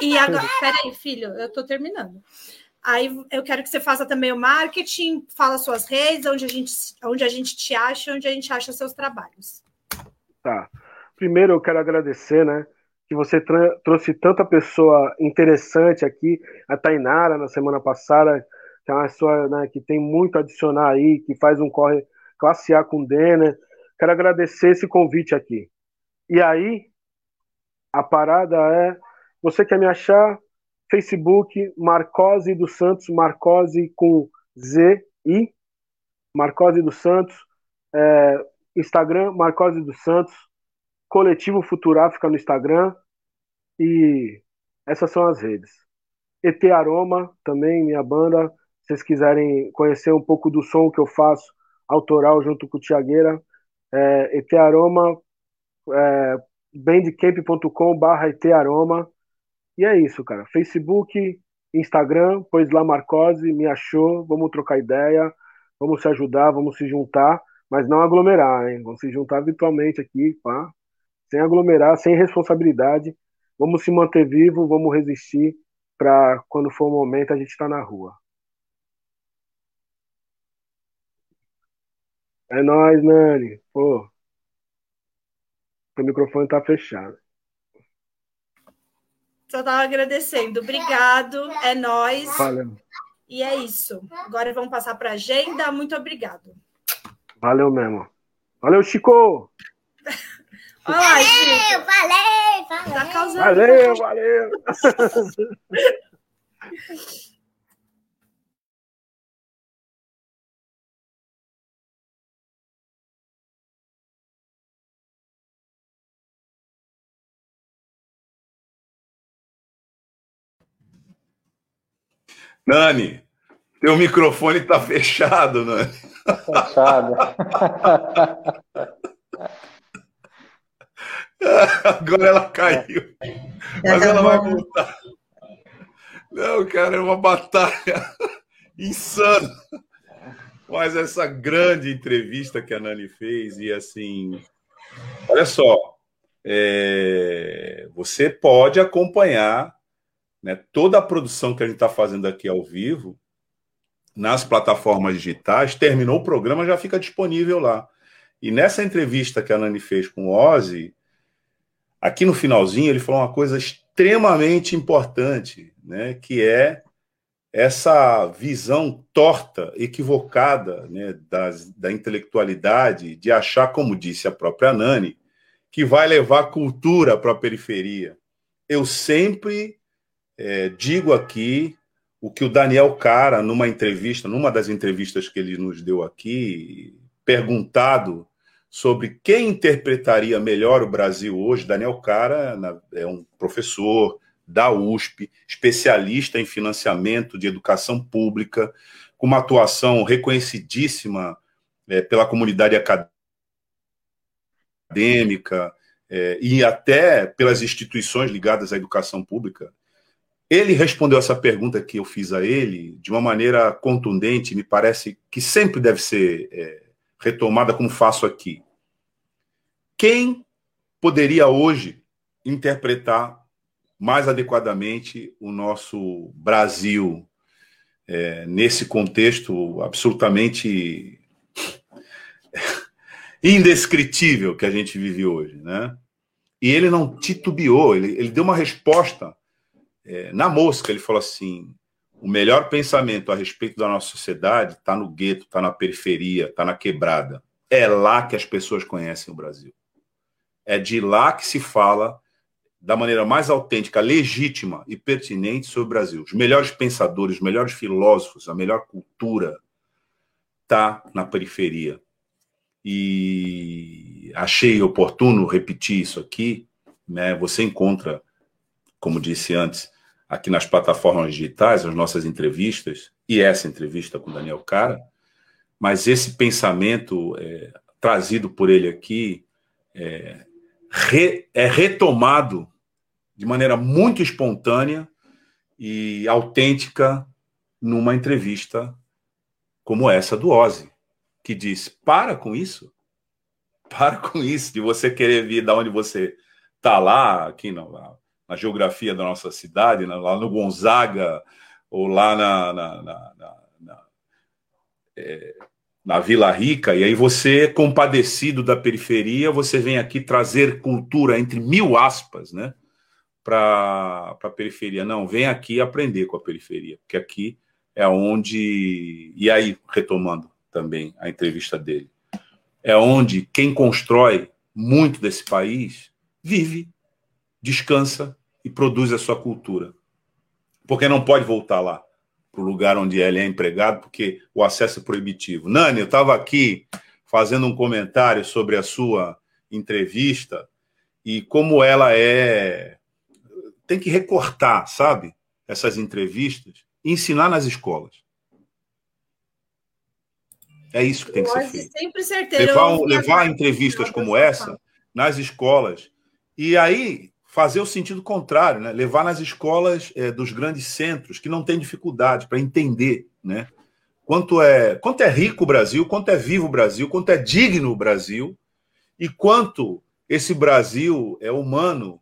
[SPEAKER 4] E agora, peraí, filho, eu estou terminando. Aí eu quero que você faça também o marketing, fala suas redes, onde a gente, onde a gente te acha, onde a gente acha seus trabalhos.
[SPEAKER 5] Tá. Primeiro eu quero agradecer, né? Que você trouxe tanta pessoa interessante aqui, a Tainara na semana passada, que é uma pessoa né, que tem muito a adicionar aí, que faz um corre classe A com Denner. Quero agradecer esse convite aqui. E aí, a parada é, você quer me achar? Facebook, Marcose dos Santos, Marcose com Z I, Marcose dos Santos, é, Instagram, Marcose dos Santos, Coletivo Futuráfrica no Instagram, e essas são as redes. ET Aroma, também, minha banda. Se vocês quiserem conhecer um pouco do som que eu faço, autoral junto com o Tiagueira, é, ET Aroma, é, bandcamp.com barra ET Aroma. E é isso, cara. Facebook, Instagram, pois lá Marcose, me achou, vamos trocar ideia, vamos se ajudar, vamos se juntar, mas não aglomerar, hein? Vamos se juntar virtualmente aqui, pá, sem aglomerar, sem responsabilidade, Vamos se manter vivo, vamos resistir para quando for o momento a gente estar tá na rua. É nóis, Nani. Pô. O microfone tá fechado.
[SPEAKER 4] Só tava agradecendo. Obrigado. É nóis.
[SPEAKER 5] Valeu.
[SPEAKER 4] E é isso. Agora vamos passar para a agenda. Muito obrigado.
[SPEAKER 5] Valeu mesmo. Valeu, Chico!
[SPEAKER 7] Olha valeu, valeu, valeu.
[SPEAKER 4] Tá causando.
[SPEAKER 5] Valeu, valeu.
[SPEAKER 3] Nani, teu microfone tá fechado, Nani.
[SPEAKER 2] Fechado.
[SPEAKER 3] Agora ela caiu. Mas ela vai voltar. Não, cara, é uma batalha insana. Mas essa grande entrevista que a Nani fez, e assim, olha só, é, você pode acompanhar né, toda a produção que a gente está fazendo aqui ao vivo nas plataformas digitais. Terminou o programa, já fica disponível lá. E nessa entrevista que a Nani fez com o Ozzy, aqui no finalzinho ele falou uma coisa extremamente importante, né, que é essa visão torta, equivocada né, das, da intelectualidade, de achar, como disse a própria Nani, que vai levar cultura para a periferia. Eu sempre é, digo aqui o que o Daniel Cara, numa entrevista, numa das entrevistas que ele nos deu aqui, perguntado sobre quem interpretaria melhor o Brasil hoje, Daniel Cara é um professor da USP, especialista em financiamento de educação pública, com uma atuação reconhecidíssima é, pela comunidade acadêmica é, e até pelas instituições ligadas à educação pública. Ele respondeu essa pergunta que eu fiz a ele de uma maneira contundente, me parece que sempre deve ser é, retomada, como faço aqui. Quem poderia hoje interpretar mais adequadamente o nosso Brasil é, nesse contexto absolutamente indescritível que a gente vive hoje, né? E ele não titubeou, ele, ele deu uma resposta é, na mosca, ele falou assim: o melhor pensamento a respeito da nossa sociedade está no gueto, está na periferia, está na quebrada. É lá que as pessoas conhecem o Brasil. É de lá que se fala da maneira mais autêntica, legítima e pertinente sobre o Brasil. Os melhores pensadores, os melhores filósofos, a melhor cultura está na periferia. E achei oportuno repetir isso aqui. Né? Você encontra, como disse antes, aqui nas plataformas digitais, as nossas entrevistas, e essa entrevista com Daniel Cara, mas esse pensamento é, trazido por ele aqui é, re, é retomado de maneira muito espontânea e autêntica numa entrevista como essa do Ozzy, que diz: para com isso, para com isso, de você querer vir da onde você está lá, aqui não, na geografia da nossa cidade, né, lá no Gonzaga, ou lá na, na, na, na, é, na Vila Rica, e aí você, compadecido da periferia, você vem aqui trazer cultura, entre mil aspas, né? Para a periferia. Não, vem aqui aprender com a periferia, porque aqui é onde. E aí, retomando também a entrevista dele, é onde quem constrói muito desse país vive, descansa e produz a sua cultura. Porque não pode voltar lá, para o lugar onde ele é empregado, porque o acesso é proibitivo. Nani, eu estava aqui fazendo um comentário sobre a sua entrevista e como ela é. Tem que recortar, sabe? Essas entrevistas e ensinar nas escolas. É isso que tem que ser feito.
[SPEAKER 4] Sempre certeiro.
[SPEAKER 3] Levar, levar entrevistas como essa nas escolas. E aí fazer o sentido contrário, né? levar nas escolas é, dos grandes centros que não têm dificuldade para entender né? quanto, é, quanto é rico o Brasil, quanto é vivo o Brasil, quanto é digno o Brasil e quanto esse Brasil é humano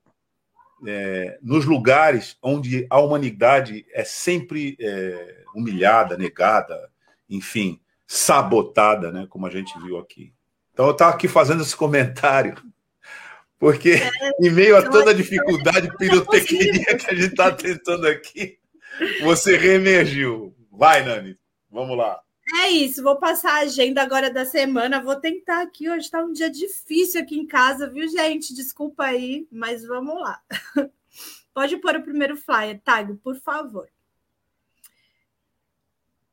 [SPEAKER 3] é, nos lugares onde a humanidade é sempre é, humilhada, negada, enfim, sabotada, né? como a gente viu aqui. Então eu estava aqui fazendo esse comentário porque é, em meio a toda a dificuldade pirotecnia que a gente está tentando aqui, você reemergiu. Vai, Nani, vamos lá.
[SPEAKER 4] É isso, vou passar a agenda agora da semana. Vou tentar aqui. Hoje está um dia difícil aqui em casa, viu, gente? Desculpa aí, mas vamos lá. Pode pôr o primeiro flyer, Tago, por favor.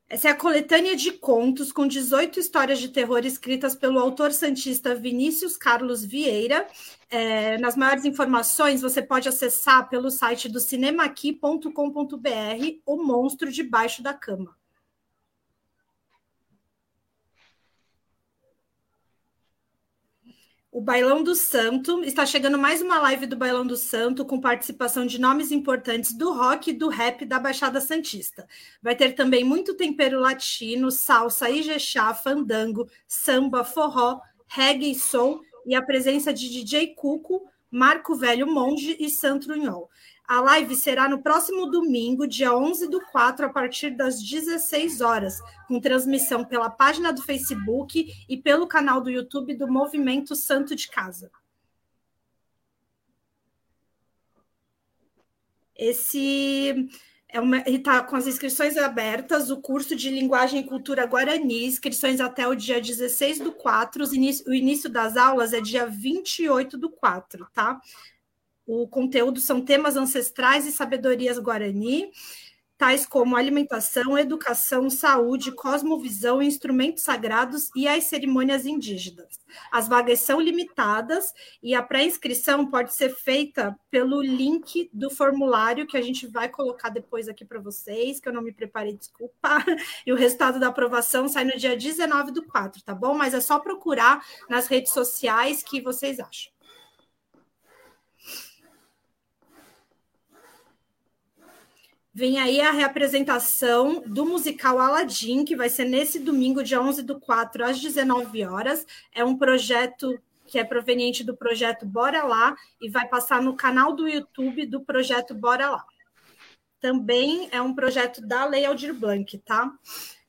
[SPEAKER 4] Essa é a coletânea de contos com 18 histórias de terror escritas pelo autor santista Vinícius Carlos Vieira. É, nas maiores informações, você pode acessar pelo site do cinemaqui.com.br O Monstro Debaixo da Cama. O Bailão do Santo. Está chegando mais uma live do Bailão do Santo com participação de nomes importantes do rock e do rap da Baixada Santista. Vai ter também muito tempero latino, salsa, ijexá, fandango, samba, forró, reggae e soul e a presença de DJ Cuco, Marco Velho Monge e Santrunhol. A live será no próximo domingo, dia 11 do 4, a partir das 16 horas, com transmissão pela página do Facebook e pelo canal do YouTube do Movimento Santo de Casa. Esse é uma, está com as inscrições abertas, o curso de Linguagem e Cultura Guarani, inscrições até o dia 16 do 4, o início das aulas é dia 28 do 4, tá? O conteúdo são temas ancestrais e sabedorias Guarani, tais como alimentação, educação, saúde, cosmovisão, instrumentos sagrados e as cerimônias indígenas. As vagas são limitadas e a pré-inscrição pode ser feita pelo link do formulário que a gente vai colocar depois aqui para vocês, que eu não me preparei, desculpa. E o resultado da aprovação sai no dia 19 do 4, tá bom? Mas é só procurar nas redes sociais que vocês acham. Vem aí a reapresentação do musical Aladdin, que vai ser nesse domingo, dia 11 do 4, às 19 horas. É um projeto que é proveniente do projeto Bora Lá e vai passar no canal do YouTube do projeto Bora Lá. Também é um projeto da Lei Aldir Blanc, tá?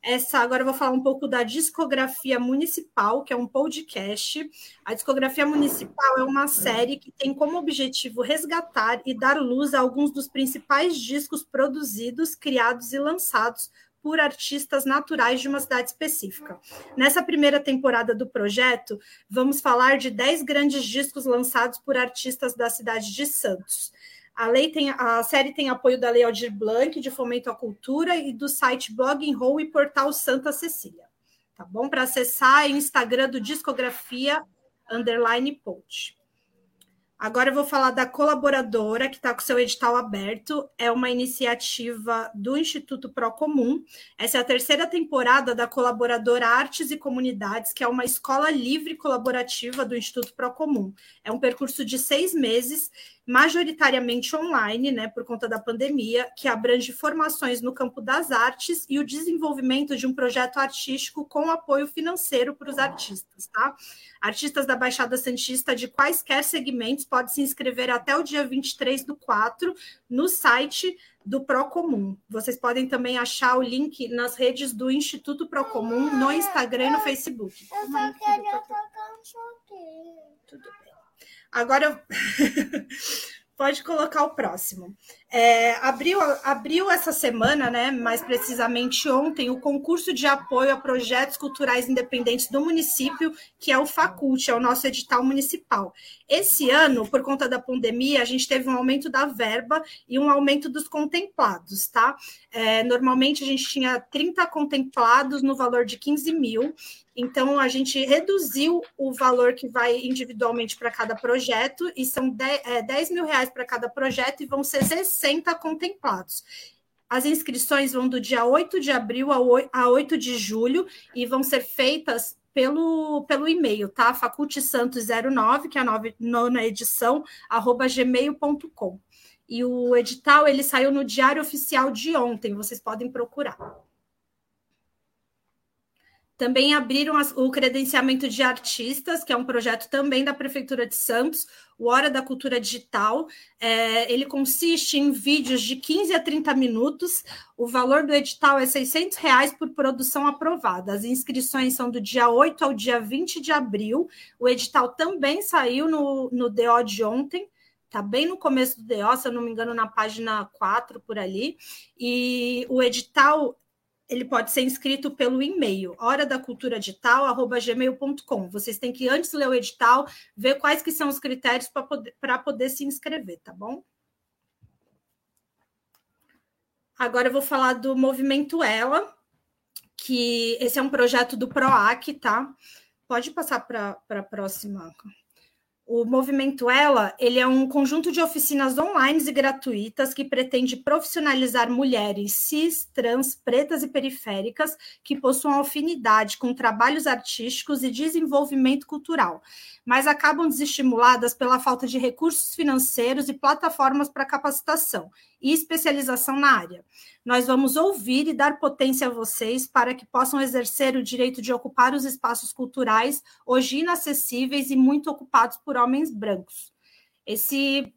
[SPEAKER 4] Essa agora eu vou falar um pouco da discografia municipal, que é um podcast. A discografia municipal é uma série que tem como objetivo resgatar e dar luz a alguns dos principais discos produzidos, criados e lançados por artistas naturais de uma cidade específica. Nessa primeira temporada do projeto, vamos falar de 10 grandes discos lançados por artistas da cidade de Santos. A, lei tem, a série tem apoio da Lei Aldir Blanc, de Fomento à Cultura, e do site Blog Roll e Portal Santa Cecília. Tá bom? Para acessar é Instagram do Discografia Underline Post. Agora eu vou falar da colaboradora que está com seu edital aberto. É uma iniciativa do Instituto Procomum. Essa é a terceira temporada da colaboradora Artes e Comunidades, que é uma escola livre colaborativa do Instituto Procomum. É um percurso de seis meses majoritariamente online, né, por conta da pandemia, que abrange formações no campo das artes e o desenvolvimento de um projeto artístico com apoio financeiro para os artistas, tá? Artistas da Baixada Santista de quaisquer segmentos podem se inscrever até o dia 23 do 4 no site do Procomum. Vocês podem também achar o link nas redes do Instituto Procomum no Instagram e no Facebook. Eu só queria tocar um choquinho. Tudo bem. Agora, pode colocar o próximo. É, abriu, abriu essa semana, né, mais precisamente ontem, o concurso de apoio a projetos culturais independentes do município, que é o Facult, é o nosso edital municipal. Esse ano, por conta da pandemia, a gente teve um aumento da verba e um aumento dos contemplados, tá? É, normalmente a gente tinha 30 contemplados no valor de 15 mil, então, a gente reduziu o valor que vai individualmente para cada projeto, e são 10, é, 10 mil reais para cada projeto, e vão ser 60 contemplados. As inscrições vão do dia 8 de abril a 8 de julho, e vão ser feitas pelo, pelo e-mail, tá? facultesantos09, que é a nova, nona edição, arroba gmail.com. E o edital, ele saiu no Diário Oficial de ontem, vocês podem procurar. Também abriram as, o credenciamento de artistas, que é um projeto também da Prefeitura de Santos, o Hora da Cultura Digital. É, ele consiste em vídeos de 15 a 30 minutos. O valor do edital é 600 reais por produção aprovada. As inscrições são do dia 8 ao dia 20 de abril. O edital também saiu no, no DO de ontem tá bem no começo do DO, se eu não me engano, na página 4 por ali. E o edital ele pode ser inscrito pelo e-mail, hora da cultura digital@gmail.com. Vocês têm que antes ler o edital, ver quais que são os critérios para poder, poder se inscrever, tá bom? Agora eu vou falar do movimento Ela, que esse é um projeto do PROAC, tá? Pode passar para a próxima. O Movimento Ela, ele é um conjunto de oficinas online e gratuitas que pretende profissionalizar mulheres cis, trans, pretas e periféricas que possuam afinidade com trabalhos artísticos e desenvolvimento cultural, mas acabam desestimuladas pela falta de recursos financeiros e plataformas para capacitação e especialização na área. Nós vamos ouvir e dar potência a vocês para que possam exercer o direito de ocupar os espaços culturais, hoje inacessíveis e muito ocupados por homens brancos. Esse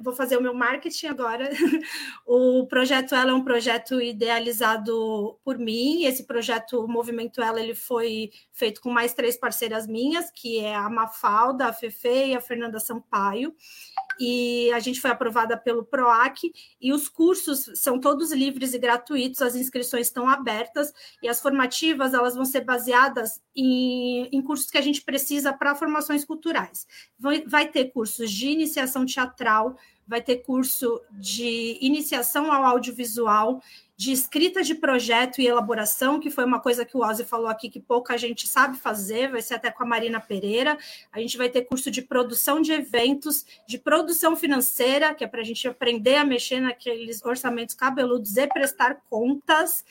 [SPEAKER 4] vou fazer o meu marketing agora. o projeto Ela é um projeto idealizado por mim. Esse projeto, o Movimento Ela, ele foi feito com mais três parceiras minhas, que é a Mafalda, a Fefe e a Fernanda Sampaio. E a gente foi aprovada pelo PROAC e os cursos são todos livres e gratuitos, as inscrições estão abertas e as formativas elas vão ser baseadas em, em cursos que a gente precisa para formações culturais. Vai, vai ter cursos de iniciação teatral, vai ter curso de iniciação ao audiovisual, de escrita de projeto e elaboração, que foi uma coisa que o Ozzy falou aqui que pouca gente sabe fazer, vai ser até com a Marina Pereira. A gente vai ter curso de produção de eventos, de produção financeira, que é para a gente aprender a mexer naqueles orçamentos cabeludos e prestar contas.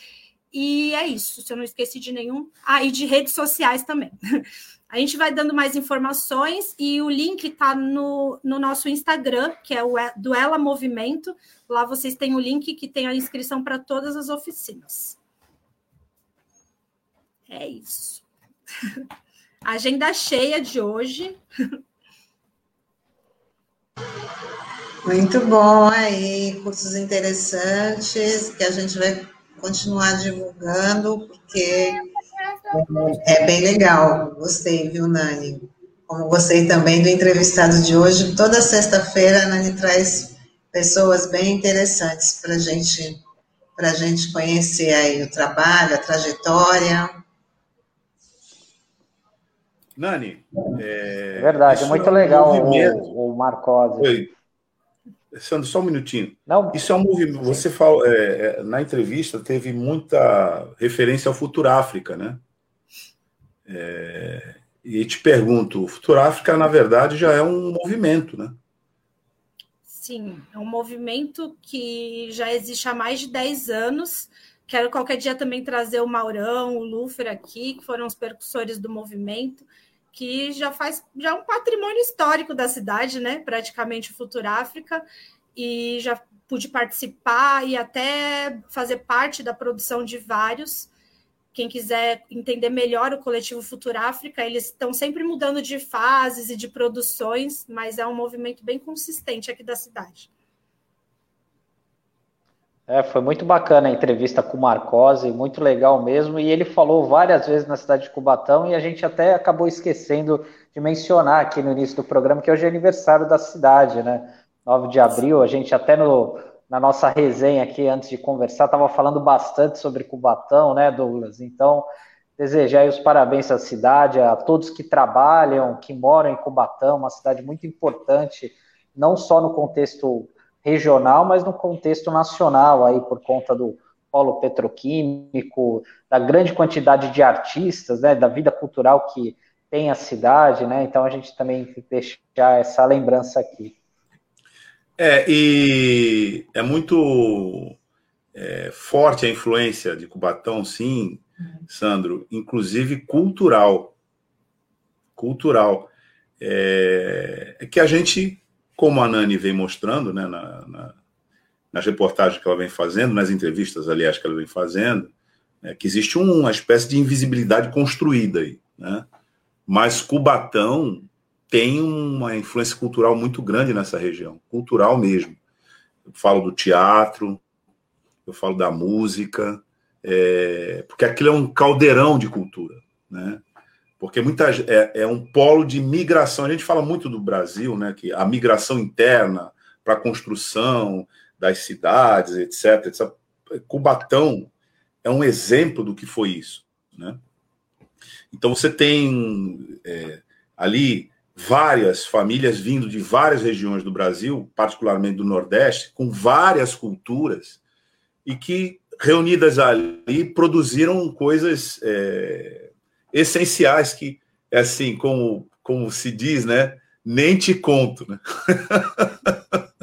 [SPEAKER 4] E é isso, se eu não esqueci de nenhum. Ah, e de redes sociais também. A gente vai dando mais informações e o link está no, no nosso Instagram, que é o Duela Movimento. Lá vocês têm o link que tem a inscrição para todas as oficinas. É isso. Agenda cheia de hoje.
[SPEAKER 1] Muito bom aí, cursos interessantes que a gente vai continuar divulgando, porque é bem legal, gostei, viu, Nani? Como gostei também do entrevistado de hoje. Toda sexta-feira a Nani traz pessoas bem interessantes para gente, a gente conhecer aí o trabalho, a trajetória.
[SPEAKER 3] Nani,
[SPEAKER 2] é, verdade, é muito é um legal o, o Marcose. Oi.
[SPEAKER 3] Sandro, só um minutinho. Não. Isso é um movimento. Você fala, é, é, na entrevista teve muita referência ao Futuro África, né? É, e te pergunto, o Futuro África, na verdade, já é um movimento, né?
[SPEAKER 4] Sim, é um movimento que já existe há mais de 10 anos. Quero qualquer dia também trazer o Maurão, o Lufer aqui, que foram os percussores do movimento, que já faz já é um patrimônio histórico da cidade, né? Praticamente o Futuro África, e já pude participar e até fazer parte da produção de vários. Quem quiser entender melhor o coletivo Futura África, eles estão sempre mudando de fases e de produções, mas é um movimento bem consistente aqui da cidade.
[SPEAKER 2] É, foi muito bacana a entrevista com o Marcose, muito legal mesmo, e ele falou várias vezes na cidade de Cubatão, e a gente até acabou esquecendo de mencionar aqui no início do programa que hoje é aniversário da cidade, né? 9 de abril, a gente até no, na nossa resenha aqui antes de conversar, estava falando bastante sobre Cubatão, né, Douglas? Então, desejar os parabéns à cidade, a todos que trabalham, que moram em Cubatão, uma cidade muito importante, não só no contexto regional, mas no contexto nacional, aí por conta do polo petroquímico, da grande quantidade de artistas, né, da vida cultural que tem a cidade, né? Então a gente também deixar essa lembrança aqui.
[SPEAKER 3] É, e é muito é, forte a influência de Cubatão, sim, Sandro, inclusive cultural. Cultural. É, é que a gente, como a Nani vem mostrando, né, na, na, nas reportagens que ela vem fazendo, nas entrevistas, aliás, que ela vem fazendo, é, que existe uma espécie de invisibilidade construída aí, né? Mas Cubatão tem uma influência cultural muito grande nessa região, cultural mesmo. Eu falo do teatro, eu falo da música, é, porque aquilo é um caldeirão de cultura, né? Porque muita, é, é, um polo de migração. A gente fala muito do Brasil, né? Que a migração interna para a construção das cidades, etc, etc. Cubatão é um exemplo do que foi isso, né? Então você tem é, ali várias famílias vindo de várias regiões do Brasil, particularmente do Nordeste, com várias culturas, e que, reunidas ali, produziram coisas é, essenciais que, é assim, como, como se diz, né? Nem te conto, né?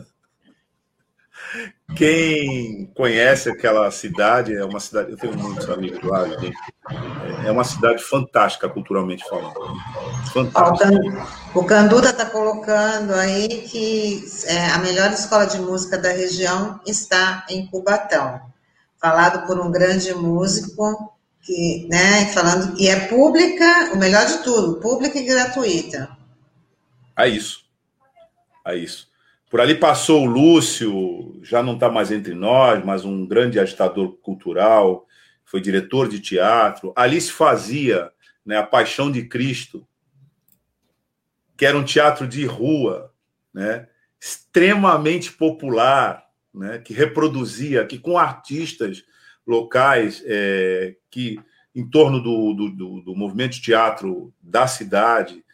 [SPEAKER 3] Quem conhece aquela cidade, é uma cidade, eu tenho muitos amigos lá, gente, é uma cidade fantástica culturalmente falando.
[SPEAKER 1] Fantástica. O Canduta está colocando aí que é, a melhor escola de música da região está em Cubatão, falado por um grande músico que, né, falando e é pública, o melhor de tudo, pública e gratuita.
[SPEAKER 3] É isso. É isso. Por ali passou o Lúcio, já não está mais entre nós, mas um grande agitador cultural, foi diretor de teatro. Ali se fazia né, a Paixão de Cristo, que era um teatro de rua, né? extremamente popular, né, que reproduzia, que com artistas locais é, que em torno do, do, do, movimento de teatro da cidade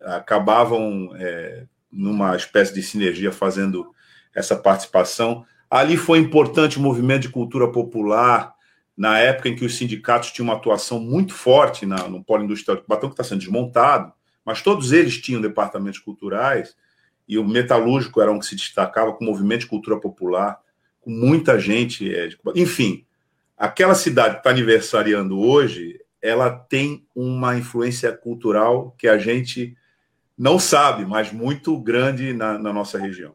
[SPEAKER 3] acabavam é, numa espécie de sinergia fazendo essa participação. Ali foi importante o movimento de cultura popular, na época em que os sindicatos tinham uma atuação muito forte na, no polo industrial de Cubatão, que está sendo desmontado, mas todos eles tinham departamentos culturais, e o metalúrgico era um que se destacava com o movimento de cultura popular, com muita gente. É, enfim, aquela cidade que está aniversariando hoje, ela tem uma influência cultural que a gente não sabe, mas muito grande na, na nossa região.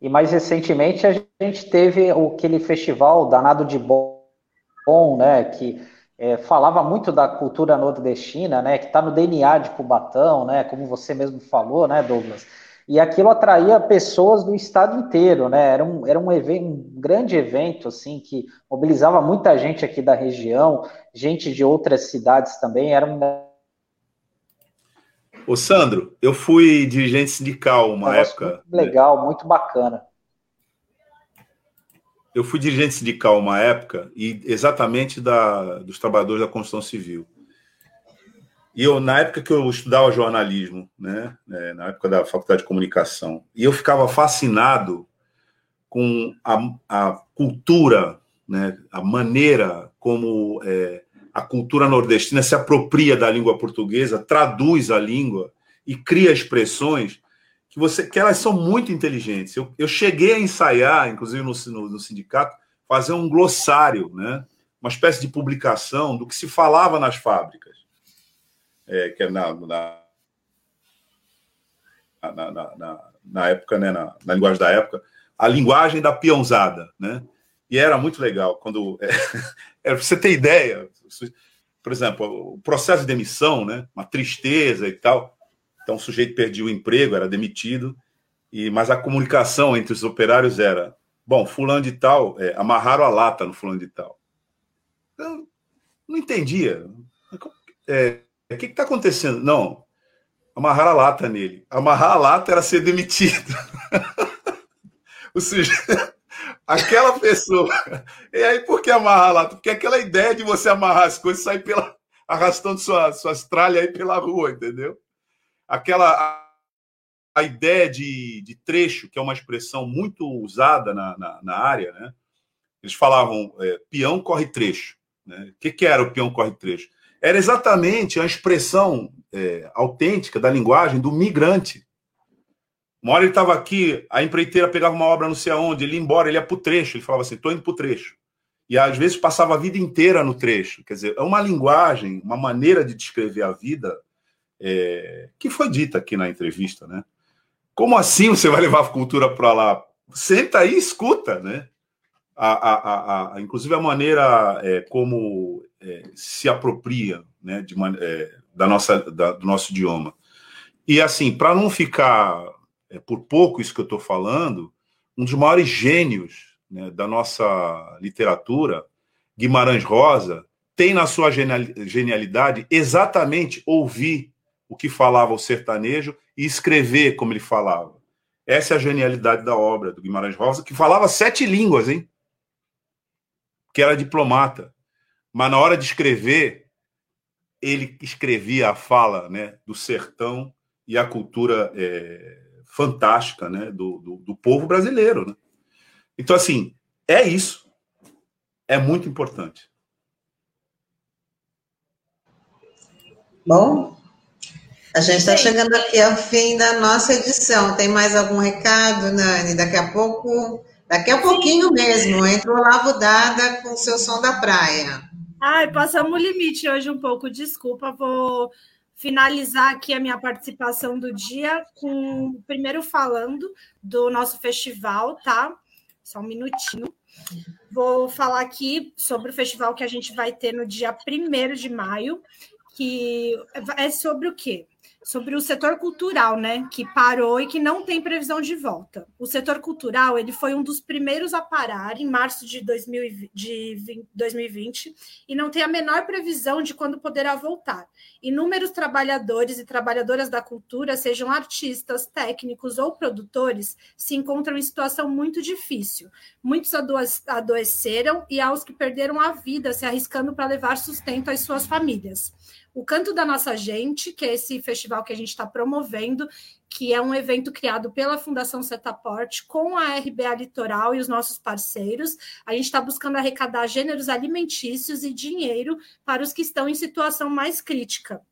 [SPEAKER 2] E mais recentemente a gente teve aquele festival danado de bom, né, que é, falava muito da cultura nordestina, né, que está no DNA de Cubatão, né, como você mesmo falou, né, Douglas. E aquilo atraía pessoas do estado inteiro, né? Era um, era um, evento, um grande evento, assim, que mobilizava muita gente aqui da região, gente de outras cidades também. Era um
[SPEAKER 3] Ô, Sandro, eu fui dirigente sindical uma época. Muito
[SPEAKER 2] né? legal, né? muito bacana.
[SPEAKER 3] Eu fui dirigente sindical uma época, e exatamente da, dos trabalhadores da construção civil. E eu, na época que eu estudava jornalismo, né, é, na época da faculdade de comunicação, e eu ficava fascinado com a, a cultura, né, a maneira como é, a cultura nordestina se apropria da língua portuguesa, traduz a língua e cria expressões que você que elas são muito inteligentes. Eu, eu cheguei a ensaiar, inclusive no, no, no, sindicato, fazer um glossário, né? uma espécie de publicação do que se falava nas fábricas, é, que é na, na, na, na, na época, né? na, na linguagem da época, a linguagem da peãozada, né? E era muito legal quando. É, é, você ter ideia, por exemplo, o processo de demissão, né? Uma tristeza e tal. Então o sujeito perdia o emprego, era demitido, e mas a comunicação entre os operários era: bom, fulano de tal, é, amarraram a lata no fulano de tal. Eu não entendia. É, o que está acontecendo? Não, amarrar a lata nele. Amarrar a lata era ser demitido. o sujeito, aquela pessoa. E aí, por que amarrar lá? Porque aquela ideia de você amarrar as coisas sair pela, arrastando sua, suas tralhas aí pela rua, entendeu? Aquela. A, a ideia de, de, trecho, que é uma expressão muito usada na, na, na área, né? Eles falavam é, peão corre trecho. Né? O que, que era o peão corre trecho? Era exatamente a expressão é, autêntica da linguagem do migrante uma hora ele estava aqui, a empreiteira pegava uma obra não sei aonde, ele ia embora, ele ia para o trecho, ele falava assim, estou indo para o trecho. E às vezes passava a vida inteira no trecho. Quer dizer, é uma linguagem, uma maneira de descrever a vida é, que foi dita aqui na entrevista, né? Como assim você vai levar a cultura para lá? Senta aí e escuta, né? A, a, a, inclusive a maneira é, como é, se apropria né, de, é, da nossa, da, do nosso idioma. E assim, para não ficar é por pouco isso que eu estou falando, um dos maiores gênios né, da nossa literatura, Guimarães Rosa, tem na sua genialidade exatamente ouvir o que falava o sertanejo e escrever como ele falava. Essa é a genialidade da obra do Guimarães Rosa, que falava sete línguas, hein? Que era diplomata. Mas na hora de escrever, ele escrevia a fala né, do sertão e a cultura é, fantástica né, do, do, do povo brasileiro. Né? Então, assim, é isso. É muito importante.
[SPEAKER 1] Bom, a gente está chegando aqui ao fim da nossa edição. Tem mais algum recado, Nani? Daqui a pouco, daqui a pouquinho mesmo, entra o Lavo Dada com o seu som da praia.
[SPEAKER 4] Ai, passamos o limite hoje um pouco, desculpa, vou finalizar aqui a minha participação do dia com primeiro falando do nosso festival, tá? Só um minutinho. Vou falar aqui sobre o festival que a gente vai ter no dia 1 de maio, que é sobre o quê? Sobre o setor cultural, né, que parou e que não tem previsão de volta. O setor cultural ele foi um dos primeiros a parar em março de, 2020, de 2020 e não tem a menor previsão de quando poderá voltar. Inúmeros trabalhadores e trabalhadoras da cultura, sejam artistas, técnicos ou produtores, se encontram em situação muito difícil. Muitos adoeceram e há os que perderam a vida se arriscando para levar sustento às suas famílias o Canto da Nossa Gente, que é esse festival que a gente está promovendo, que é um evento criado pela Fundação Setaporte com a RBA Litoral e os nossos parceiros. A gente está buscando arrecadar gêneros alimentícios e dinheiro para os que estão em situação mais crítica.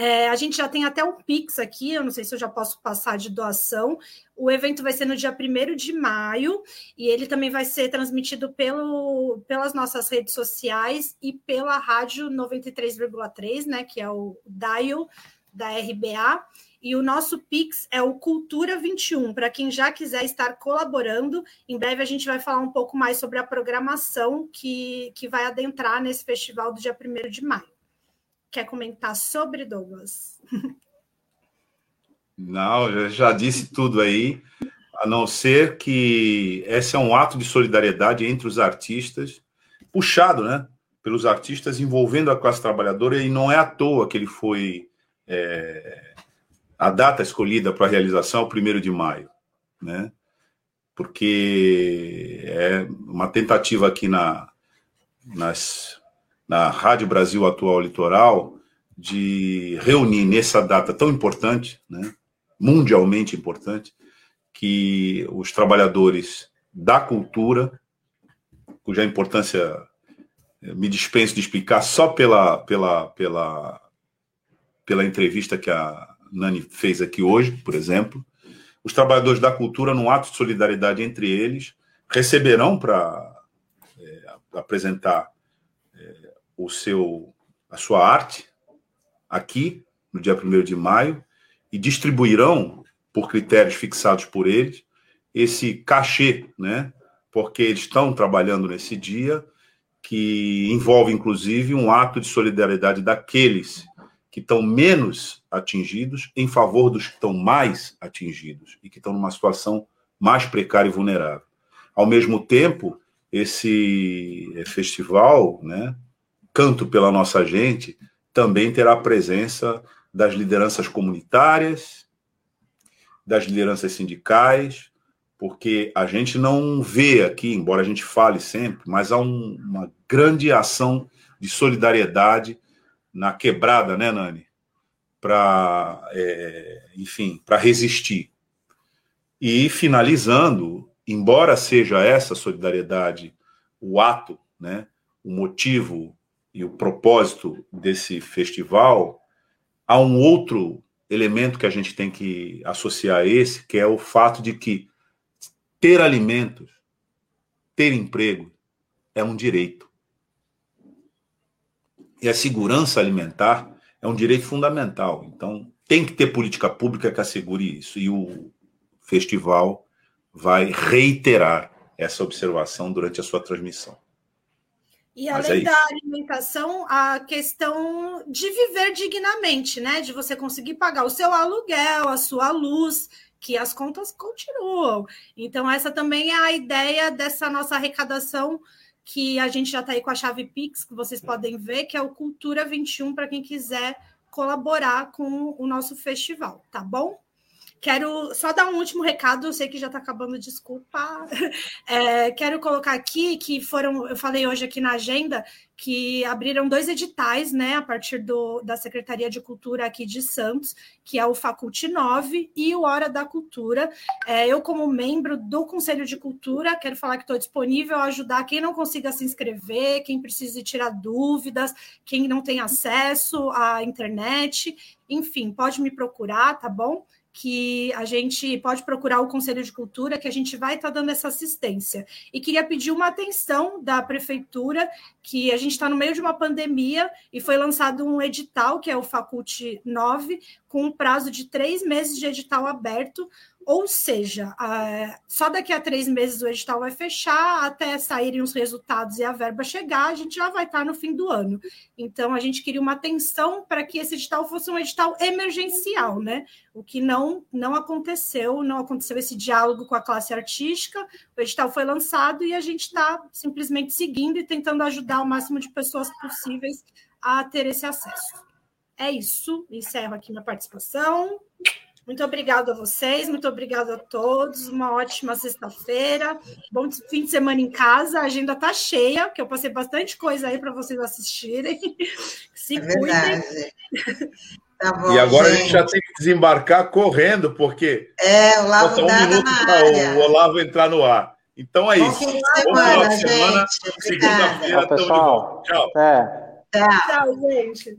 [SPEAKER 4] É, a gente já tem até um Pix aqui, eu não sei se eu já posso passar de doação. O evento vai ser no dia 1 de maio e ele também vai ser transmitido pelo, pelas nossas redes sociais e pela rádio 93,3, né? Que é o dial da RBA. E o nosso Pix é o Cultura21, para quem já quiser estar colaborando. Em breve a gente vai falar um pouco mais sobre a programação que, que vai adentrar nesse festival do dia 1 de maio quer comentar sobre Douglas?
[SPEAKER 3] Não, eu já disse tudo aí, a não ser que esse é um ato de solidariedade entre os artistas, puxado, né, pelos artistas envolvendo a classe trabalhadora, e não é à toa que ele foi é, a data escolhida para a realização, o primeiro de maio, né, porque é uma tentativa aqui na, nas na Rádio Brasil Atual Litoral de reunir nessa data tão importante, né, mundialmente importante, que os trabalhadores da cultura, cuja importância eh, me dispenso de explicar só pela, pela, pela, pela entrevista que a Nani fez aqui hoje, por exemplo, os trabalhadores da cultura, num ato de solidariedade entre eles, receberão para é, apresentar o seu, a sua arte aqui no dia 1 de maio e distribuirão, por critérios fixados por eles, esse cachê, né? Porque eles estão trabalhando nesse dia, que envolve inclusive um ato de solidariedade daqueles que estão menos atingidos em favor dos que estão mais atingidos e que estão numa situação mais precária e vulnerável. Ao mesmo tempo, esse festival, né, Canto pela Nossa Gente também terá a presença das lideranças comunitárias, das lideranças sindicais, porque a gente não vê aqui, embora a gente fale sempre, mas há um, uma grande ação de solidariedade na quebrada, né, Nani? Para, é, enfim, para resistir. E finalizando, embora seja essa solidariedade o ato, né, o motivo e o propósito desse festival, há um outro elemento que a gente tem que associar a esse, que é o fato de que ter alimentos, ter emprego, é um direito. E a segurança alimentar é um direito fundamental. Então, tem que ter política pública que assegure isso. E o festival vai reiterar essa observação durante a sua transmissão.
[SPEAKER 4] E além é da alimentação, a questão de viver dignamente, né? De você conseguir pagar o seu aluguel, a sua luz, que as contas continuam. Então, essa também é a ideia dessa nossa arrecadação, que a gente já está aí com a chave Pix, que vocês podem ver, que é o Cultura 21, para quem quiser colaborar com o nosso festival, tá bom? Quero só dar um último recado, eu sei que já está acabando, desculpa. É, quero colocar aqui que foram, eu falei hoje aqui na agenda, que abriram dois editais, né, a partir do, da Secretaria de Cultura aqui de Santos, que é o Faculte 9 e o Hora da Cultura. É, eu, como membro do Conselho de Cultura, quero falar que estou disponível a ajudar quem não consiga se inscrever, quem precise tirar dúvidas, quem não tem acesso à internet, enfim, pode me procurar, tá bom? Que a gente pode procurar o Conselho de Cultura, que a gente vai estar tá dando essa assistência. E queria pedir uma atenção da Prefeitura, que a gente está no meio de uma pandemia e foi lançado um edital, que é o Faculte 9, com um prazo de três meses de edital aberto, ou seja, só daqui a três meses o edital vai fechar, até saírem os resultados e a verba chegar, a gente já vai estar no fim do ano. Então, a gente queria uma atenção para que esse edital fosse um edital emergencial, né? O que não, não aconteceu, não aconteceu esse diálogo com a classe artística, o edital foi lançado e a gente está simplesmente seguindo e tentando ajudar o máximo de pessoas possíveis a ter esse acesso. É isso, encerro aqui minha participação. Muito obrigada a vocês, muito obrigada a todos. Uma ótima sexta-feira. Bom fim de semana em casa. A agenda está cheia, porque eu passei bastante coisa aí para vocês assistirem. Se é cuidem.
[SPEAKER 3] Tá bom, e agora gente. a gente já tem que desembarcar correndo, porque
[SPEAKER 1] é, o Olavo
[SPEAKER 3] um minuto para o Olavo entrar no ar. Então é
[SPEAKER 1] bom
[SPEAKER 3] isso.
[SPEAKER 1] Fim de semana, de semana.
[SPEAKER 3] Segunda-feira, estamos de volta. Tchau.
[SPEAKER 4] É. Tchau. Tchau, gente.